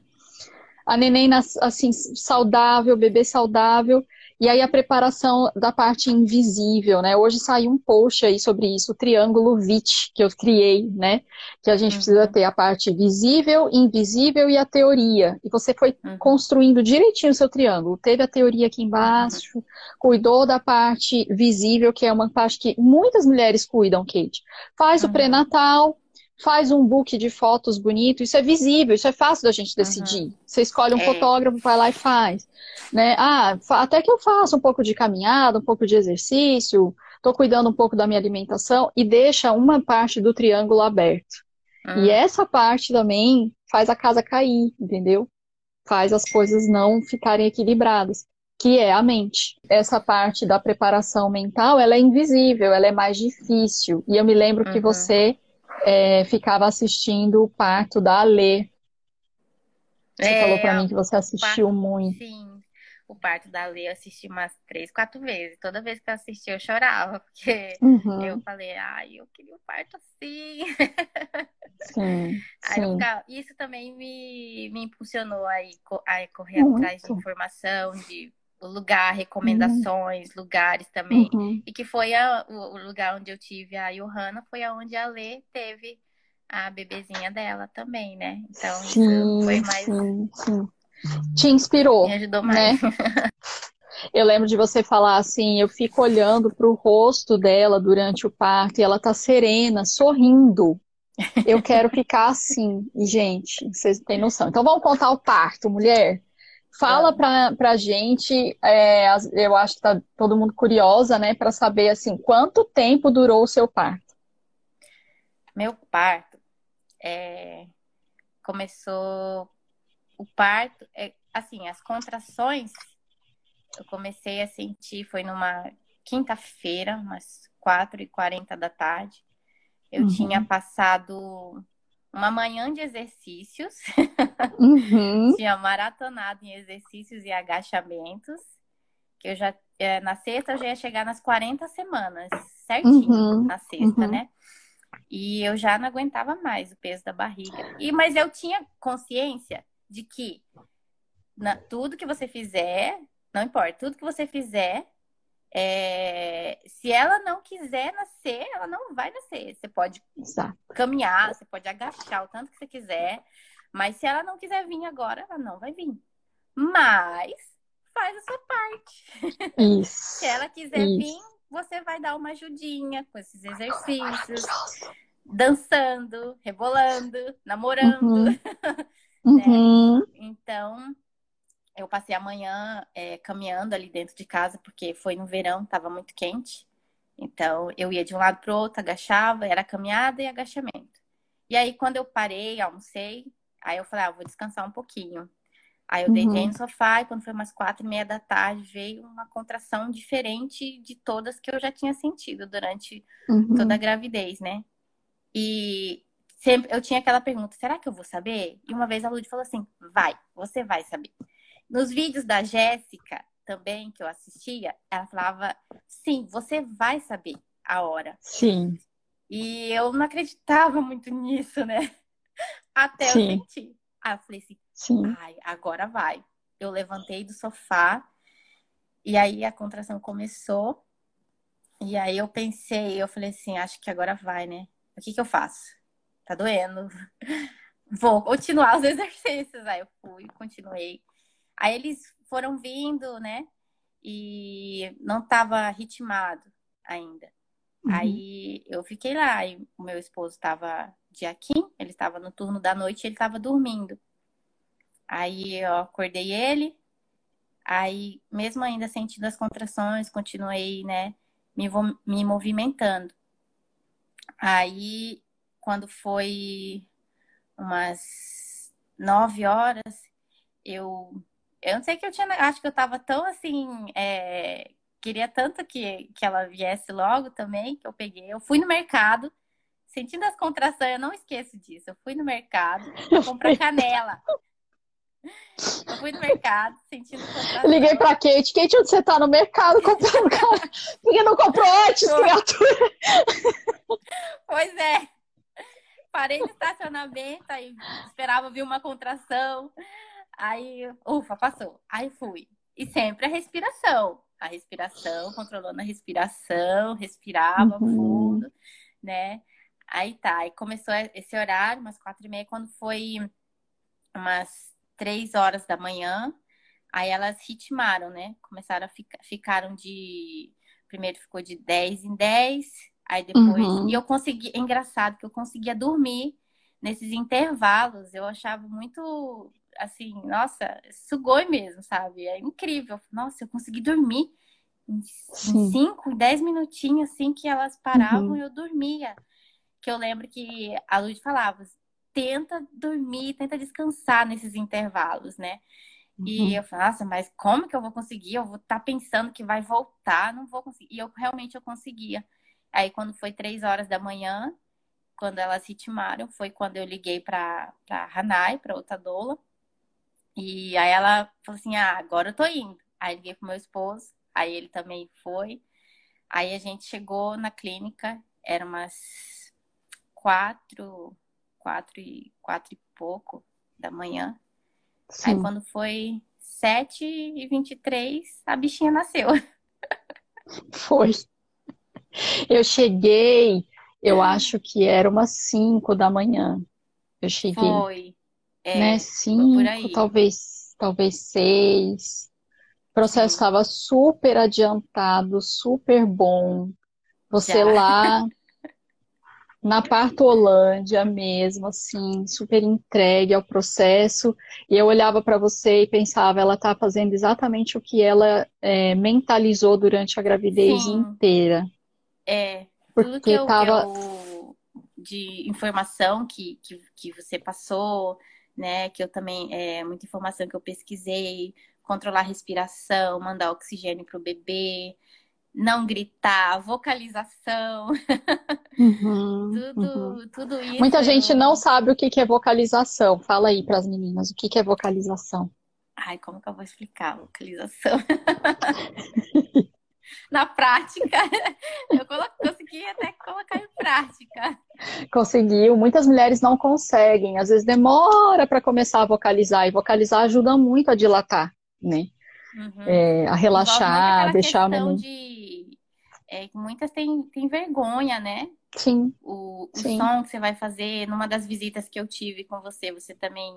A neném, assim, saudável, bebê saudável, e aí a preparação da parte invisível, né? Hoje saiu um post aí sobre isso, o triângulo VIT que eu criei, né? Que a gente uhum. precisa ter a parte visível, invisível e a teoria. E você foi uhum. construindo direitinho o seu triângulo. Teve a teoria aqui embaixo, uhum. cuidou da parte visível, que é uma parte que muitas mulheres cuidam, Kate. Faz o uhum. pré-natal, faz um book de fotos bonito, isso é visível, isso é fácil da gente decidir. Uhum. Você escolhe um é. fotógrafo, vai lá e faz. Né? Ah, até que eu faço um pouco de caminhada, um pouco de exercício, estou cuidando um pouco da minha alimentação e deixa uma parte do triângulo aberto. Uhum. E essa parte também faz a casa cair, entendeu? Faz as coisas não ficarem equilibradas, que é a mente. Essa parte da preparação mental, ela é invisível, ela é mais difícil. E eu me lembro uhum. que você é, ficava assistindo o parto da Alê. Você é, falou para mim que você assistiu
parto,
muito.
Sim, o parto da Alê eu assisti umas três, quatro vezes. Toda vez que eu assisti eu chorava, porque uhum. eu falei, ai, eu queria um parto assim. Sim, sim. Ficava... isso também me, me impulsionou aí, a correr muito. atrás de informação, de lugar, recomendações, uhum. lugares também. Uhum. E que foi a, o, lugar onde eu tive a Johanna, foi aonde a Lê teve a bebezinha dela também, né? Então sim, foi mais. Sim, sim.
Te inspirou.
Me ajudou mais.
Né? Eu lembro de você falar assim, eu fico olhando para o rosto dela durante o parto e ela tá serena, sorrindo. Eu quero ficar assim. E, gente, vocês têm noção. Então vamos contar o parto, mulher. Fala pra, pra gente, é, eu acho que tá todo mundo curiosa, né, para saber, assim, quanto tempo durou o seu parto?
Meu parto é, começou, o parto, é, assim, as contrações, eu comecei a sentir, foi numa quinta-feira, umas 4h40 da tarde, eu uhum. tinha passado uma manhã de exercícios. Uhum. Tinha maratonado em exercícios e agachamentos. Que eu já, é, na sexta, eu já ia chegar nas 40 semanas, certinho, uhum. na sexta, uhum. né? E eu já não aguentava mais o peso da barriga. E, mas eu tinha consciência de que na, tudo que você fizer, não importa, tudo que você fizer é, se ela não quiser nascer, ela não vai nascer. Você pode Exato. caminhar, você pode agachar o tanto que você quiser, mas se ela não quiser vir agora, ela não vai vir. Mas faz a sua parte.
Isso.
se ela quiser isso. vir, você vai dar uma ajudinha com esses exercícios, dançando, rebolando, namorando. Uhum. né? uhum. Então, eu passei a manhã é, caminhando ali dentro de casa, porque foi no verão, estava muito quente. Então, eu ia de um lado para o outro, agachava, era caminhada e agachamento. E aí, quando eu parei, almocei, aí eu falei, ah, vou descansar um pouquinho. Aí eu deitei uhum. no sofá e quando foi umas quatro e meia da tarde, veio uma contração diferente de todas que eu já tinha sentido durante uhum. toda a gravidez, né? E sempre eu tinha aquela pergunta: será que eu vou saber? E uma vez a Lud falou assim: vai, você vai saber. Nos vídeos da Jéssica, também, que eu assistia, ela falava: sim, você vai saber a hora.
Sim.
E eu não acreditava muito nisso, né? Até sim. eu sentir. Aí eu falei assim: sim. ai, agora vai. Eu levantei do sofá e aí a contração começou. E aí eu pensei, eu falei assim, acho que agora vai, né? O que que eu faço? Tá doendo. Vou continuar os exercícios. Aí eu fui, continuei. Aí eles foram vindo, né? E não tava ritmado ainda. Uhum. Aí eu fiquei lá, e o meu esposo estava de aqui, ele estava no turno da noite, ele estava dormindo. Aí eu acordei ele, aí mesmo ainda sentindo as contrações, continuei, né, me, me movimentando. Aí, quando foi umas nove horas, eu eu não sei que eu tinha. Acho que eu tava tão assim. É, queria tanto que, que ela viesse logo também, que eu peguei. Eu fui no mercado, sentindo as contrações, eu não esqueço disso. Eu fui no mercado comprar canela. Eu fui no mercado, sentindo contrações.
Liguei pra Kate. Kate, onde você tá no mercado comprando canela? Por que não comprou antes, criatura?
Pois é. Parei no estacionamento, aí esperava vir uma contração. Aí, ufa, passou. Aí fui. E sempre a respiração. A respiração, controlando a respiração, respirava uhum. fundo, né? Aí tá, aí começou esse horário, umas quatro e meia, quando foi umas três horas da manhã, aí elas ritmaram, né? Começaram a ficar, ficaram de, primeiro ficou de 10 em 10, aí depois, uhum. e eu consegui, é engraçado que eu conseguia dormir nesses intervalos, eu achava muito assim, nossa, sugou mesmo, sabe? É incrível. Nossa, eu consegui dormir em 5, 10 minutinhos, assim, que elas paravam, uhum. eu dormia. Que eu lembro que a Luz falava, tenta dormir, tenta descansar nesses intervalos, né? Uhum. E eu falei, nossa, mas como que eu vou conseguir? Eu vou estar tá pensando que vai voltar, não vou conseguir. E eu realmente eu conseguia. Aí quando foi três horas da manhã, quando elas ritmaram, foi quando eu liguei para a Hanai, para outra doula. E aí ela falou assim: ah, agora eu tô indo. Aí liguei pro meu esposo, aí ele também foi. Aí a gente chegou na clínica, era umas quatro, quatro e, quatro e pouco da manhã. Sim. Aí quando foi sete e vinte e três, a bichinha nasceu.
Foi. Eu cheguei, eu acho que era umas cinco da manhã. Eu cheguei.
Foi.
É, né? Cinco, talvez, talvez seis. O processo estava super adiantado, super bom. Você Já. lá na Partolândia mesmo, assim, super entregue ao processo. E eu olhava para você e pensava, ela está fazendo exatamente o que ela é, mentalizou durante a gravidez Sim. inteira.
É, porque tudo que eu, tava... Eu, de informação que, que, que você passou, né? Que eu também, é muita informação que eu pesquisei, controlar a respiração, mandar oxigênio para o bebê, não gritar, vocalização, uhum, tudo, uhum. tudo isso.
Muita gente não sabe o que é vocalização. Fala aí para as meninas, o que é vocalização?
Ai, como que eu vou explicar vocalização? na prática, eu consegui até colocar em prática.
Conseguiu. Muitas mulheres não conseguem. Às vezes demora para começar a vocalizar. E vocalizar ajuda muito a dilatar, né? Uhum. É, a relaxar, deixar o neném.
De... É, muitas têm, têm vergonha, né?
Sim.
O, o
Sim.
som que você vai fazer, numa das visitas que eu tive com você, você também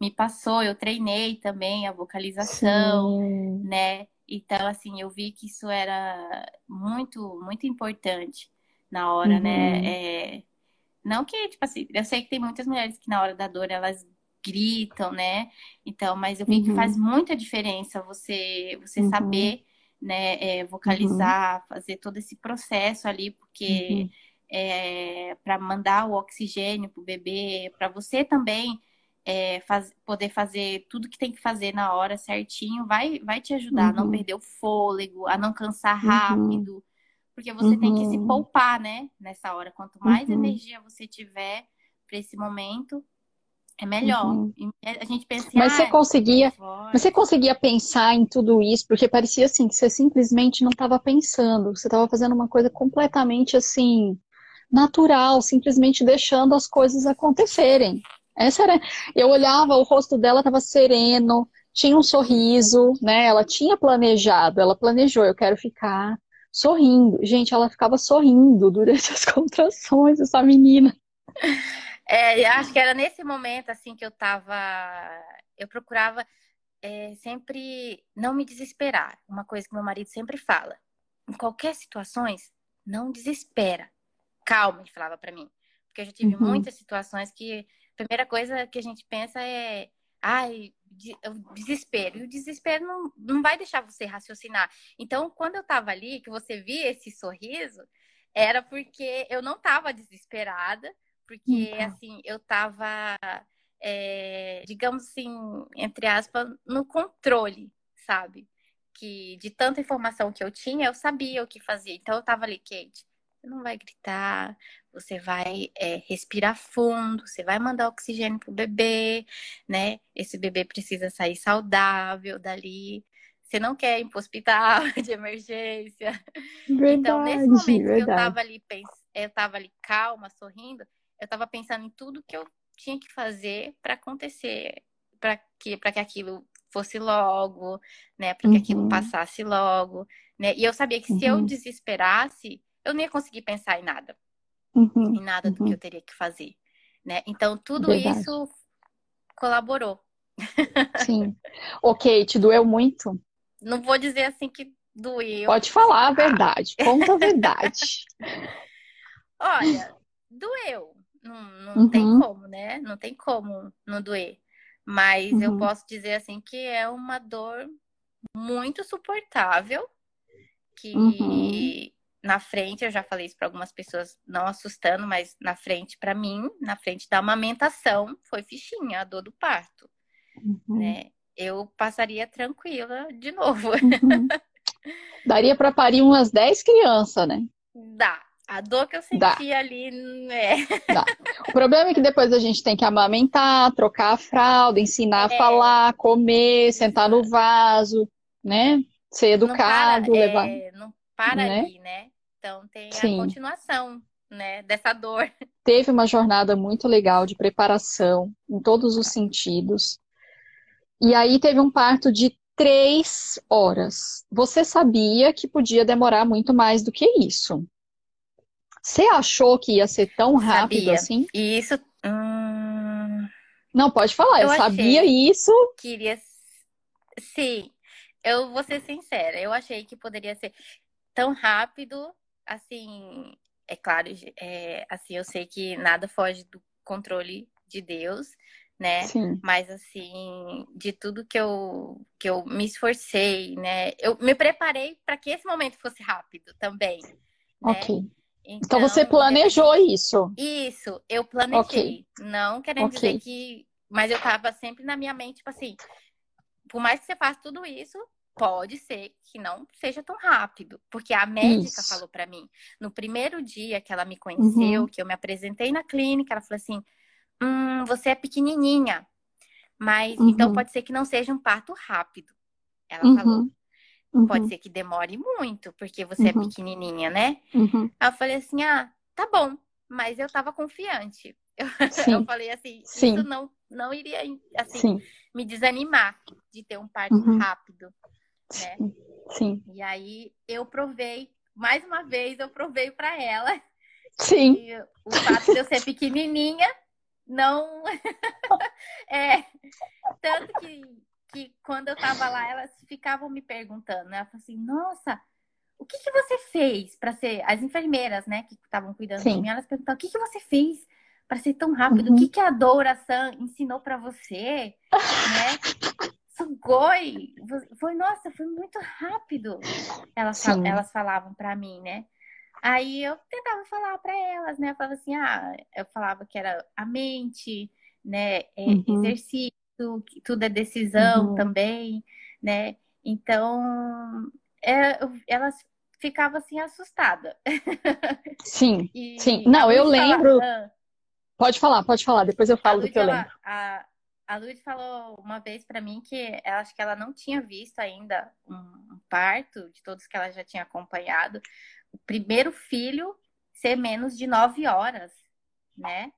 me passou, eu treinei também a vocalização, Sim. né? Então, assim, eu vi que isso era muito, muito importante na hora, né? uhum. né? É... Não que, tipo assim, eu sei que tem muitas mulheres que na hora da dor elas gritam, né? Então, mas eu vi uhum. que faz muita diferença você, você uhum. saber, né, é, vocalizar, uhum. fazer todo esse processo ali, porque uhum. é, para mandar o oxigênio pro bebê, para você também é, faz, poder fazer tudo que tem que fazer na hora certinho, vai, vai te ajudar uhum. a não uhum. perder o fôlego, a não cansar uhum. rápido, uhum. porque você uhum. tem que se uhum. poupar, né? Nessa hora. Quanto mais energia você tiver, para esse momento, é melhor. Uhum. A gente pensa
Mas você ah, conseguia, mas você conseguia pensar em tudo isso, porque parecia assim que você simplesmente não estava pensando, você estava fazendo uma coisa completamente assim natural, simplesmente deixando as coisas acontecerem. Essa era, eu olhava, o rosto dela estava sereno, tinha um sorriso, né? Ela tinha planejado, ela planejou, eu quero ficar sorrindo. Gente, ela ficava sorrindo durante as contrações, essa menina.
É, acho que era nesse momento assim que eu tava. Eu procurava é, sempre não me desesperar. Uma coisa que meu marido sempre fala: em qualquer situações, não desespera. Calma, ele falava para mim. Porque eu já tive uhum. muitas situações que primeira coisa que a gente pensa é. Ai, desespero. E o desespero não, não vai deixar você raciocinar. Então, quando eu tava ali, que você via esse sorriso, era porque eu não tava desesperada, porque, então. assim, eu tava, é, digamos assim, entre aspas, no controle, sabe? Que de tanta informação que eu tinha, eu sabia o que fazer. Então, eu tava ali, Kate, você não vai gritar, você vai é, respirar fundo, você vai mandar oxigênio pro bebê, né? Esse bebê precisa sair saudável dali. Você não quer ir pro hospital de emergência. Verdade, então, nesse momento verdade. que eu tava ali, eu tava ali calma, sorrindo, eu estava pensando em tudo que eu tinha que fazer para acontecer, para que, que aquilo fosse logo, né? Para que uhum. aquilo passasse logo, né? E eu sabia que uhum. se eu uhum. desesperasse, eu não ia conseguir pensar em nada, uhum. em nada do que uhum. eu teria que fazer, né? Então tudo Verdade. isso colaborou.
Sim. Ok, te doeu muito?
Não vou dizer assim que doeu.
Pode falar a verdade, conta a verdade.
Olha, doeu. Não, não uhum. tem como, né? Não tem como não doer. Mas uhum. eu posso dizer assim que é uma dor muito suportável. Que uhum. Na frente, eu já falei isso para algumas pessoas, não assustando, mas na frente, para mim, na frente da amamentação, foi fichinha, a dor do parto. Uhum. Né? Eu passaria tranquila de novo.
Uhum. Daria para parir umas 10 crianças, né?
Dá, a dor que eu senti Dá. ali, né?
Dá. O problema é que depois a gente tem que amamentar, trocar a fralda, ensinar é. a falar, comer, sentar no vaso, né? Ser educado,
não para,
levar.
É, não para né? ali, né? Então tem Sim. a continuação, né, dessa dor.
Teve uma jornada muito legal de preparação em todos os sentidos. E aí teve um parto de três horas. Você sabia que podia demorar muito mais do que isso? Você achou que ia ser tão rápido
sabia.
assim?
E isso. Hum...
Não, pode falar, eu, eu sabia isso.
Queria. Sim, eu vou ser sincera, eu achei que poderia ser tão rápido, assim. É claro, é, assim, eu sei que nada foge do controle de Deus, né? Sim. Mas assim, de tudo que eu que eu me esforcei, né? Eu me preparei para que esse momento fosse rápido também. Né?
Ok. Então, então você planejou isso?
Isso, eu planejei. Okay. Não querendo okay. dizer que. Mas eu tava sempre na minha mente, tipo assim, por mais que você faça tudo isso, pode ser que não seja tão rápido. Porque a médica isso. falou para mim, no primeiro dia que ela me conheceu, uhum. que eu me apresentei na clínica, ela falou assim: hum, você é pequenininha, mas uhum. então pode ser que não seja um parto rápido. Ela uhum. falou. Uhum. Pode ser que demore muito, porque você é uhum. pequenininha, né? Uhum. Aí eu falei assim: ah, tá bom, mas eu tava confiante. Eu, eu falei assim: Sim. isso não, não iria assim, Sim. me desanimar de ter um parto uhum. rápido, né?
Sim.
E aí eu provei, mais uma vez, eu provei para ela.
Sim.
o fato de eu ser pequenininha não. é. Tanto que que quando eu tava lá, elas ficavam me perguntando, né? Ela falou assim, nossa, o que, que você fez para ser. As enfermeiras, né, que estavam cuidando Sim. de mim, elas perguntavam, o que, que você fez para ser tão rápido? Uhum. O que, que a Dora San ensinou para você? né? Sugoi, foi, nossa, foi muito rápido. Elas, fal elas falavam para mim, né? Aí eu tentava falar para elas, né? Eu falava assim, ah, eu falava que era a mente, né? É, uhum. Exercício tudo é decisão uhum. também, né? Então, é, elas ficavam assim assustadas.
Sim, sim. Não, eu lembro. Falar, Pode falar, pode falar, depois eu falo do que eu lembro.
A, a Lud falou uma vez para mim que ela acho que ela não tinha visto ainda um parto de todos que ela já tinha acompanhado. O primeiro filho ser menos de nove horas, né?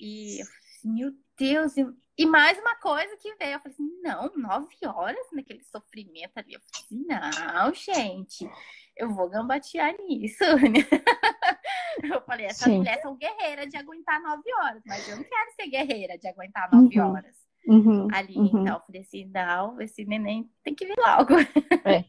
E assim, meu Deus, e mais uma coisa que veio, eu falei assim, não, nove horas naquele sofrimento ali. Eu falei assim, não, gente, eu vou gambatear nisso. eu falei, essa Sim. mulher são guerreira de aguentar nove horas, mas eu não quero ser guerreira de aguentar nove uhum. horas. Uhum, ali, uhum. então, eu falei assim, não, esse neném tem que vir logo.
É.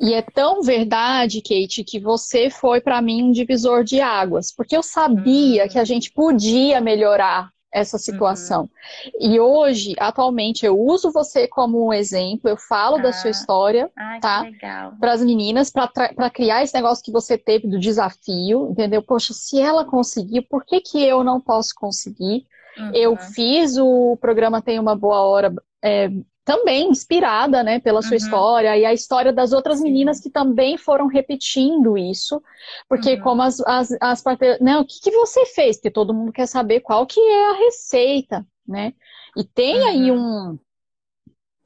E é tão verdade, Kate, que você foi para mim um divisor de águas, porque eu sabia que a uhum. gente podia melhorar essa situação. Uhum. E hoje, atualmente, eu uso você como um exemplo, eu falo ah. da sua ah. história,
Ai,
tá? Para as meninas, para criar esse negócio que você teve do desafio, entendeu? Poxa, se ela conseguiu, por que, que eu não posso conseguir? Uhum. Eu fiz o programa Tem uma Boa Hora é, também inspirada, né, pela sua uhum. história e a história das outras meninas que também foram repetindo isso, porque uhum. como as, as, as parteiras, não, o que, que você fez? Porque todo mundo quer saber qual que é a receita, né? E tem uhum. aí um,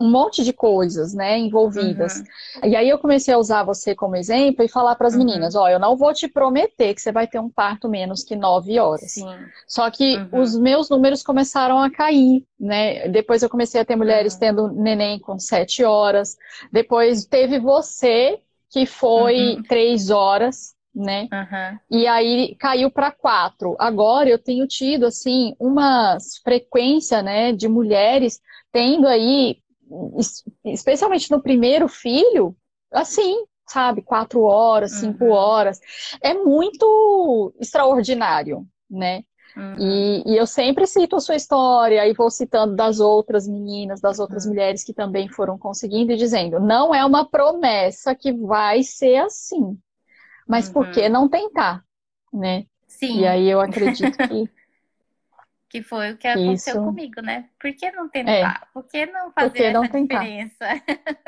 um monte de coisas, né, envolvidas. Uhum. E aí eu comecei a usar você como exemplo e falar para as uhum. meninas, ó, eu não vou te prometer que você vai ter um parto menos que nove horas. Sim. Só que uhum. os meus números começaram a cair, né? Depois eu comecei a ter mulheres uhum. tendo neném com sete horas. Depois teve você que foi uhum. três horas, né? Uhum. E aí caiu para quatro. Agora eu tenho tido assim uma frequência, né, de mulheres tendo aí especialmente no primeiro filho, assim, sabe, quatro horas, cinco uhum. horas. É muito extraordinário, né? Uhum. E, e, eu sempre cito a sua história e vou citando das outras meninas, das outras uhum. mulheres que também foram conseguindo e dizendo, não é uma promessa que vai ser assim, mas por que uhum. não tentar, né?
Sim.
E aí eu acredito que
Que foi o que aconteceu Isso. comigo, né? Por que não tentar? É. Por que não fazer que não essa tentar? diferença?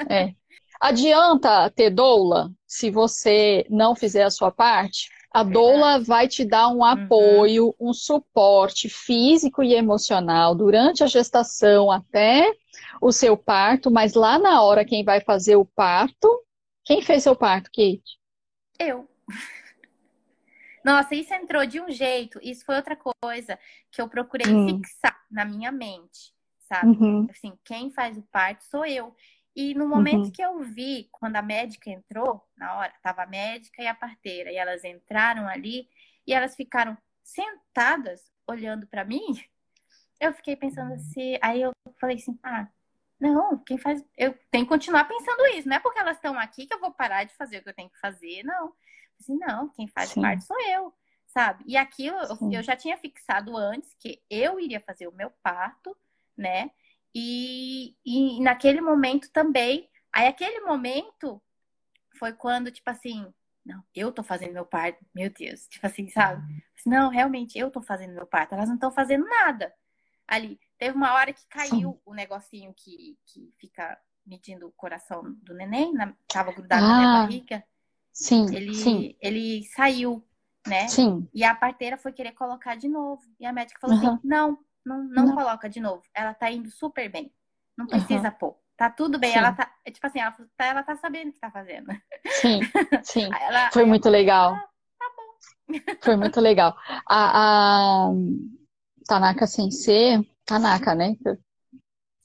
É. Adianta ter doula se você não fizer a sua parte? A doula vai te dar um uhum. apoio, uhum. um suporte físico e emocional durante a gestação até o seu parto, mas lá na hora quem vai fazer o parto, quem fez seu parto, Kate?
Eu. Nossa, isso entrou de um jeito, isso foi outra coisa que eu procurei hum. fixar na minha mente, sabe? Uhum. Assim, quem faz o parto sou eu. E no momento uhum. que eu vi, quando a médica entrou, na hora, tava a médica e a parteira, e elas entraram ali e elas ficaram sentadas olhando para mim, eu fiquei pensando assim, aí eu falei assim, ah, não, quem faz. Eu tenho que continuar pensando isso. Não é porque elas estão aqui que eu vou parar de fazer o que eu tenho que fazer, não assim, não, quem faz Sim. parte sou eu, sabe? E aquilo eu, eu já tinha fixado antes que eu iria fazer o meu parto, né? E, e naquele momento também, aí aquele momento foi quando, tipo assim, não, eu tô fazendo meu parto, meu Deus, tipo assim, sabe? Assim, não, realmente, eu tô fazendo meu parto, elas não estão fazendo nada. Ali, teve uma hora que caiu Sim. o negocinho que, que fica medindo o coração do neném, na, tava grudado ah. na minha barriga.
Sim,
ele,
sim.
ele saiu, né?
Sim.
E a parteira foi querer colocar de novo. E a médica falou uhum. assim: não, não, não, não, coloca de novo. Ela tá indo super bem. Não precisa uhum. pôr. Tá tudo bem. Sim. Ela tá. É tipo assim, ela, tá, ela tá sabendo o que tá fazendo.
Sim, sim. Ela, foi muito legal. Ah,
tá bom.
Foi muito legal. A, a Tanaka Sensei, Tanaka, né?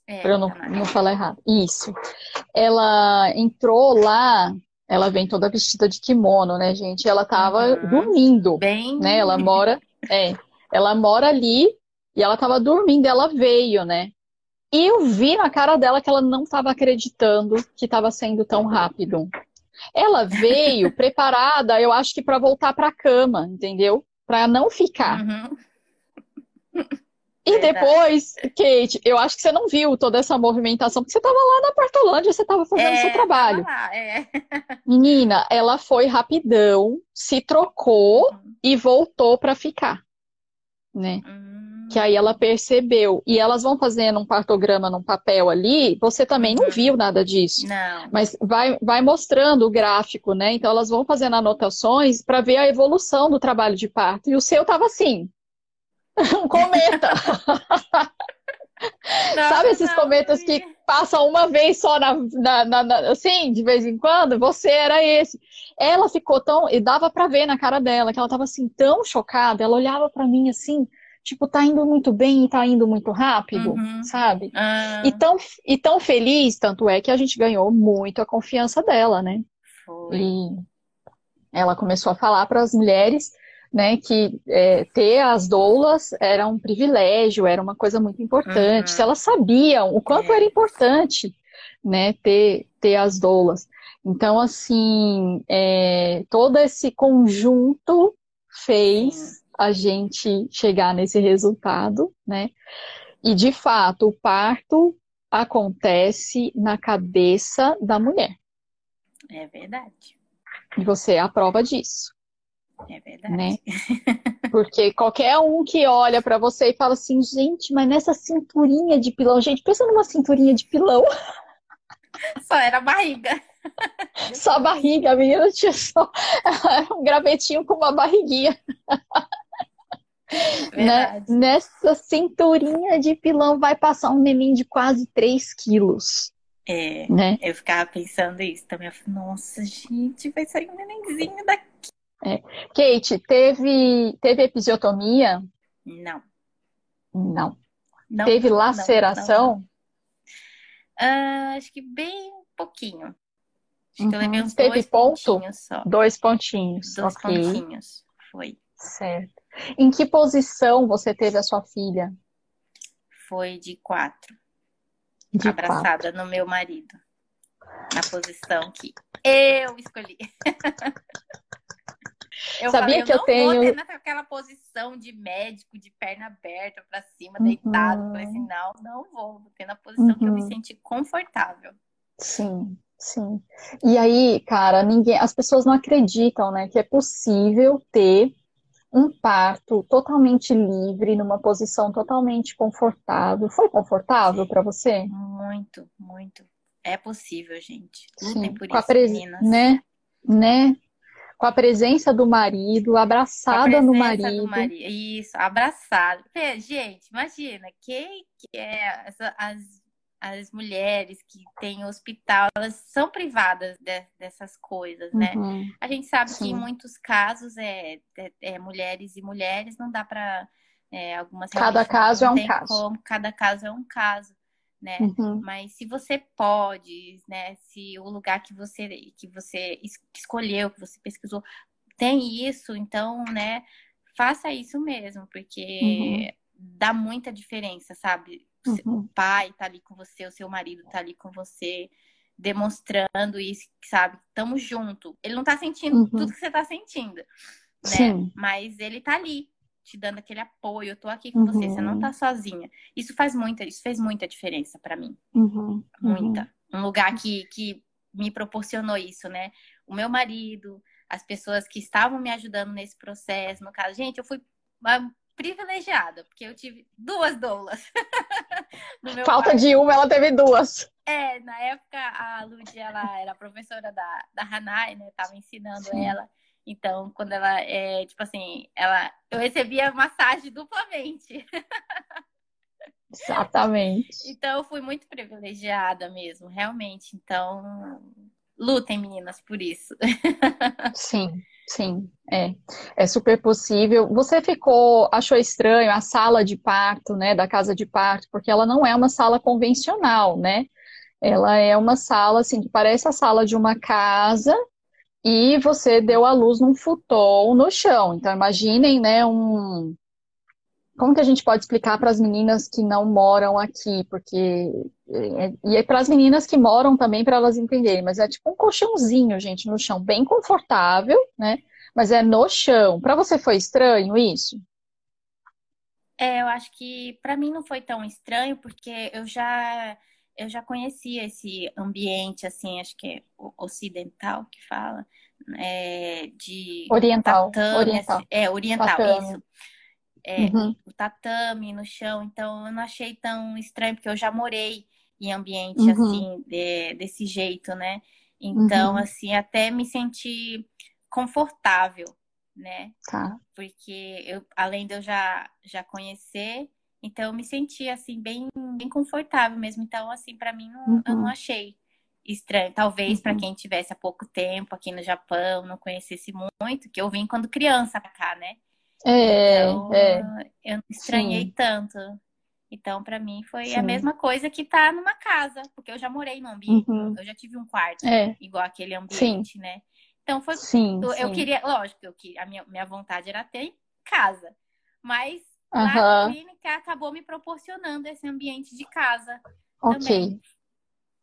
É, pra eu não, não falar errado. Isso. Ela entrou lá ela vem toda vestida de kimono, né, gente? Ela tava uhum. dormindo, Bem... né? Ela mora, é, ela mora ali e ela tava dormindo, ela veio, né? E eu vi na cara dela que ela não estava acreditando que estava sendo tão rápido. Ela veio preparada, eu acho que para voltar para a cama, entendeu? Para não ficar. Uhum. E depois, Kate, eu acho que você não viu toda essa movimentação, porque você estava lá na Portolândia, você estava fazendo é, seu trabalho.
Lá, é.
Menina, ela foi rapidão, se trocou uhum. e voltou para ficar, né? Uhum. Que aí ela percebeu. E elas vão fazendo um partograma num papel ali, você também uhum. não viu nada disso.
Não.
Mas vai, vai mostrando o gráfico, né? Então elas vão fazendo anotações para ver a evolução do trabalho de parto. E o seu estava assim, um cometa. Não, Sabe esses não, cometas não. que passam uma vez só na, na, na, na, assim, de vez em quando? Você era esse. Ela ficou tão. E dava para ver na cara dela que ela tava assim, tão chocada. Ela olhava para mim assim, tipo, tá indo muito bem e tá indo muito rápido, uhum. sabe? Ah. E, tão, e tão feliz, tanto é que a gente ganhou muito a confiança dela, né? Foi. E ela começou a falar para as mulheres né, que é, ter as doulas era um privilégio, era uma coisa muito importante. Uhum. Se elas sabiam o quanto é. era importante, né, ter, ter as doulas. Então, assim, é, todo esse conjunto fez a gente chegar nesse resultado, né? E, de fato, o parto acontece na cabeça da mulher.
É verdade.
E você é a prova disso.
É verdade. Né?
Porque qualquer um que olha para você e fala assim, gente, mas nessa cinturinha de pilão, gente, pensa numa cinturinha de pilão.
Só era barriga.
Só a barriga, a menina tinha só um gravetinho com uma barriguinha. Né? Nessa cinturinha de pilão vai passar um neném de quase 3 quilos.
É, né? eu ficava pensando isso também. Eu falei, nossa, gente, vai sair um nenenzinho daqui.
É. Kate, teve, teve episiotomia?
Não.
Não. não teve não, laceração?
Não, uh, acho que bem pouquinho. Acho uhum. que eu levei uns
teve
dois
ponto?
pontinhos só.
Dois pontinhos.
Dois okay. pontinhos. Foi.
Certo. Em que posição você teve a sua filha?
Foi de quatro. De abraçada quatro. no meu marido. Na posição que eu escolhi. Eu
Sabia
falei,
que eu,
eu
tenho.
Vou naquela posição de médico, de perna aberta para cima, uhum. deitado. Falei assim: não, não vou. Vou ter na posição uhum. que eu me uhum. senti confortável.
Sim, sim. E aí, cara, ninguém, as pessoas não acreditam, né, que é possível ter um parto totalmente livre, numa posição totalmente confortável. Foi confortável para você?
Muito, muito. É possível, gente. Lutem por
Com
isso, pres... meninas.
Né? Né? Com a presença do marido, abraçada no marido. marido.
Isso, abraçado. Gente, imagina, quem que é as, as mulheres que têm hospital, elas são privadas de, dessas coisas, né? Uhum. A gente sabe Sim. que em muitos casos é, é, é, mulheres e mulheres, não dá para é, algumas
cada caso é um caso.
Como, cada caso é um caso né? Uhum. Mas se você pode, né? Se o lugar que você que você escolheu, que você pesquisou, tem isso, então, né? Faça isso mesmo, porque uhum. dá muita diferença, sabe? Uhum. O pai tá ali com você, o seu marido tá ali com você, demonstrando isso, sabe? Tamo junto. Ele não tá sentindo uhum. tudo que você tá sentindo, né? Sim. Mas ele tá ali, te dando aquele apoio, eu tô aqui com uhum. você, você não tá sozinha. Isso faz muita, isso fez muita diferença para mim. Uhum. Muita. Um lugar que, que me proporcionou isso, né? O meu marido, as pessoas que estavam me ajudando nesse processo, no caso, gente, eu fui privilegiada, porque eu tive duas doulas.
Falta quarto. de uma, ela teve duas.
É, na época a Lud, ela era professora da, da Hanai, né? Tava ensinando Sim. ela. Então, quando ela é, tipo assim, ela eu recebia massagem duplamente.
Exatamente.
então, eu fui muito privilegiada mesmo, realmente. Então, lutem, meninas, por isso.
sim, sim, é. É super possível. Você ficou, achou estranho a sala de parto, né, da casa de parto, porque ela não é uma sala convencional, né? Ela é uma sala, assim, que parece a sala de uma casa, e você deu a luz num futon no chão. Então, imaginem, né, um. Como que a gente pode explicar para as meninas que não moram aqui? Porque. É, e é para as meninas que moram também, para elas entenderem. Mas é tipo um colchãozinho, gente, no chão, bem confortável, né? Mas é no chão. Para você foi estranho isso?
É, eu acho que para mim não foi tão estranho, porque eu já eu já conhecia esse ambiente, assim, acho que é ocidental que fala, é, de
oriental,
tatame,
oriental.
Assim, é, oriental, tatame. isso. É, uhum. O tatame no chão, então eu não achei tão estranho, porque eu já morei em ambiente uhum. assim, de, desse jeito, né? Então, uhum. assim, até me senti confortável né?
Tá.
Porque eu, além de eu já, já conhecer, então eu me senti assim bem, bem confortável mesmo. Então, assim, para mim não, uhum. eu não achei estranho. Talvez uhum. para quem tivesse há pouco tempo aqui no Japão, não conhecesse muito, que eu vim quando criança pra cá, né?
É, então, é.
eu não estranhei Sim. tanto. Então, para mim, foi Sim. a mesma coisa que tá numa casa, porque eu já morei num ambiente, uhum. eu já tive um quarto é. igual aquele ambiente, Sim. né? Então foi. Sim, eu, eu queria, lógico, eu, a minha, minha vontade era ter em casa. Mas uhum. lá na clínica acabou me proporcionando esse ambiente de casa. Ok. Também,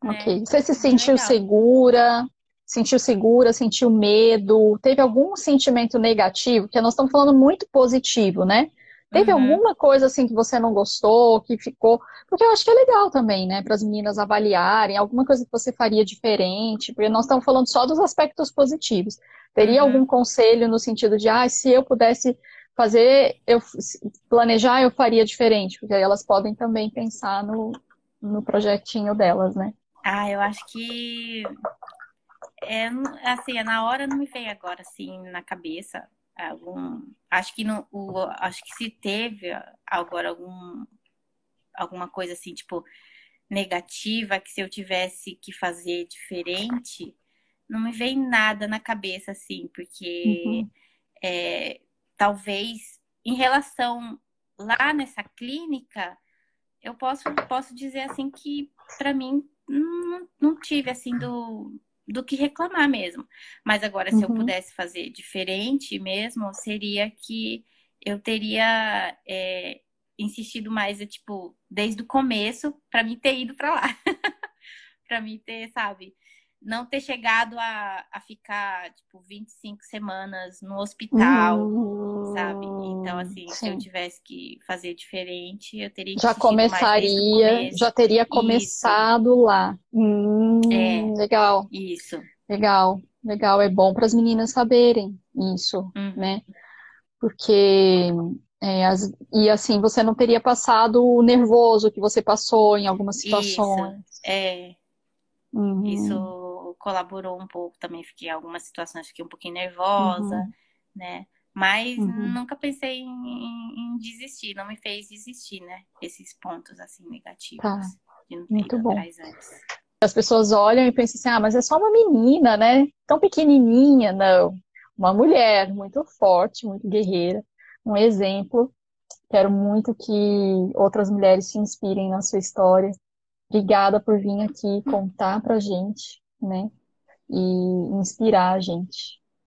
ok. Né? Você se sentiu legal. segura? Sentiu segura, sentiu medo? Teve algum sentimento negativo? Porque nós estamos falando muito positivo, né? Teve uhum. alguma coisa assim que você não gostou, que ficou. Porque eu acho que é legal também, né? Para as meninas avaliarem, alguma coisa que você faria diferente, porque nós estamos falando só dos aspectos positivos. Teria uhum. algum conselho no sentido de, ah, se eu pudesse fazer, eu planejar, eu faria diferente, porque aí elas podem também pensar no, no projetinho delas, né?
Ah, eu acho que é assim, na hora não me vem agora assim na cabeça algum acho que não o, acho que se teve agora algum alguma coisa assim tipo negativa que se eu tivesse que fazer diferente não me vem nada na cabeça assim porque uhum. é, talvez em relação lá nessa clínica eu posso posso dizer assim que para mim não, não tive assim do do que reclamar mesmo. Mas agora, se uhum. eu pudesse fazer diferente mesmo, seria que eu teria é, insistido mais, tipo, desde o começo, para mim ter ido para lá. para mim ter, sabe? Não ter chegado a, a ficar, tipo, 25 semanas no hospital, uhum. sabe? Então, assim, Sim. se eu tivesse que fazer diferente, eu teria que
Já começaria, já teria começado Isso. lá. Hum, é. Legal.
Isso.
Legal, legal. É bom para as meninas saberem isso, uhum. né? Porque é, as, e assim, você não teria passado o nervoso que você passou em algumas situações.
Isso, é. Uhum. Isso colaborou um pouco também. Fiquei em algumas situações, fiquei um pouquinho nervosa, uhum. né? Mas uhum. nunca pensei em, em, desistir, não me fez desistir, né? Esses pontos assim negativos
tá. de não ter Muito bom. atrás antes. As pessoas olham e pensam assim, ah, mas é só uma menina, né? Tão pequenininha, não. Uma mulher muito forte, muito guerreira, um exemplo. Quero muito que outras mulheres se inspirem na sua história. Obrigada por vir aqui contar pra gente né? E inspirar a gente.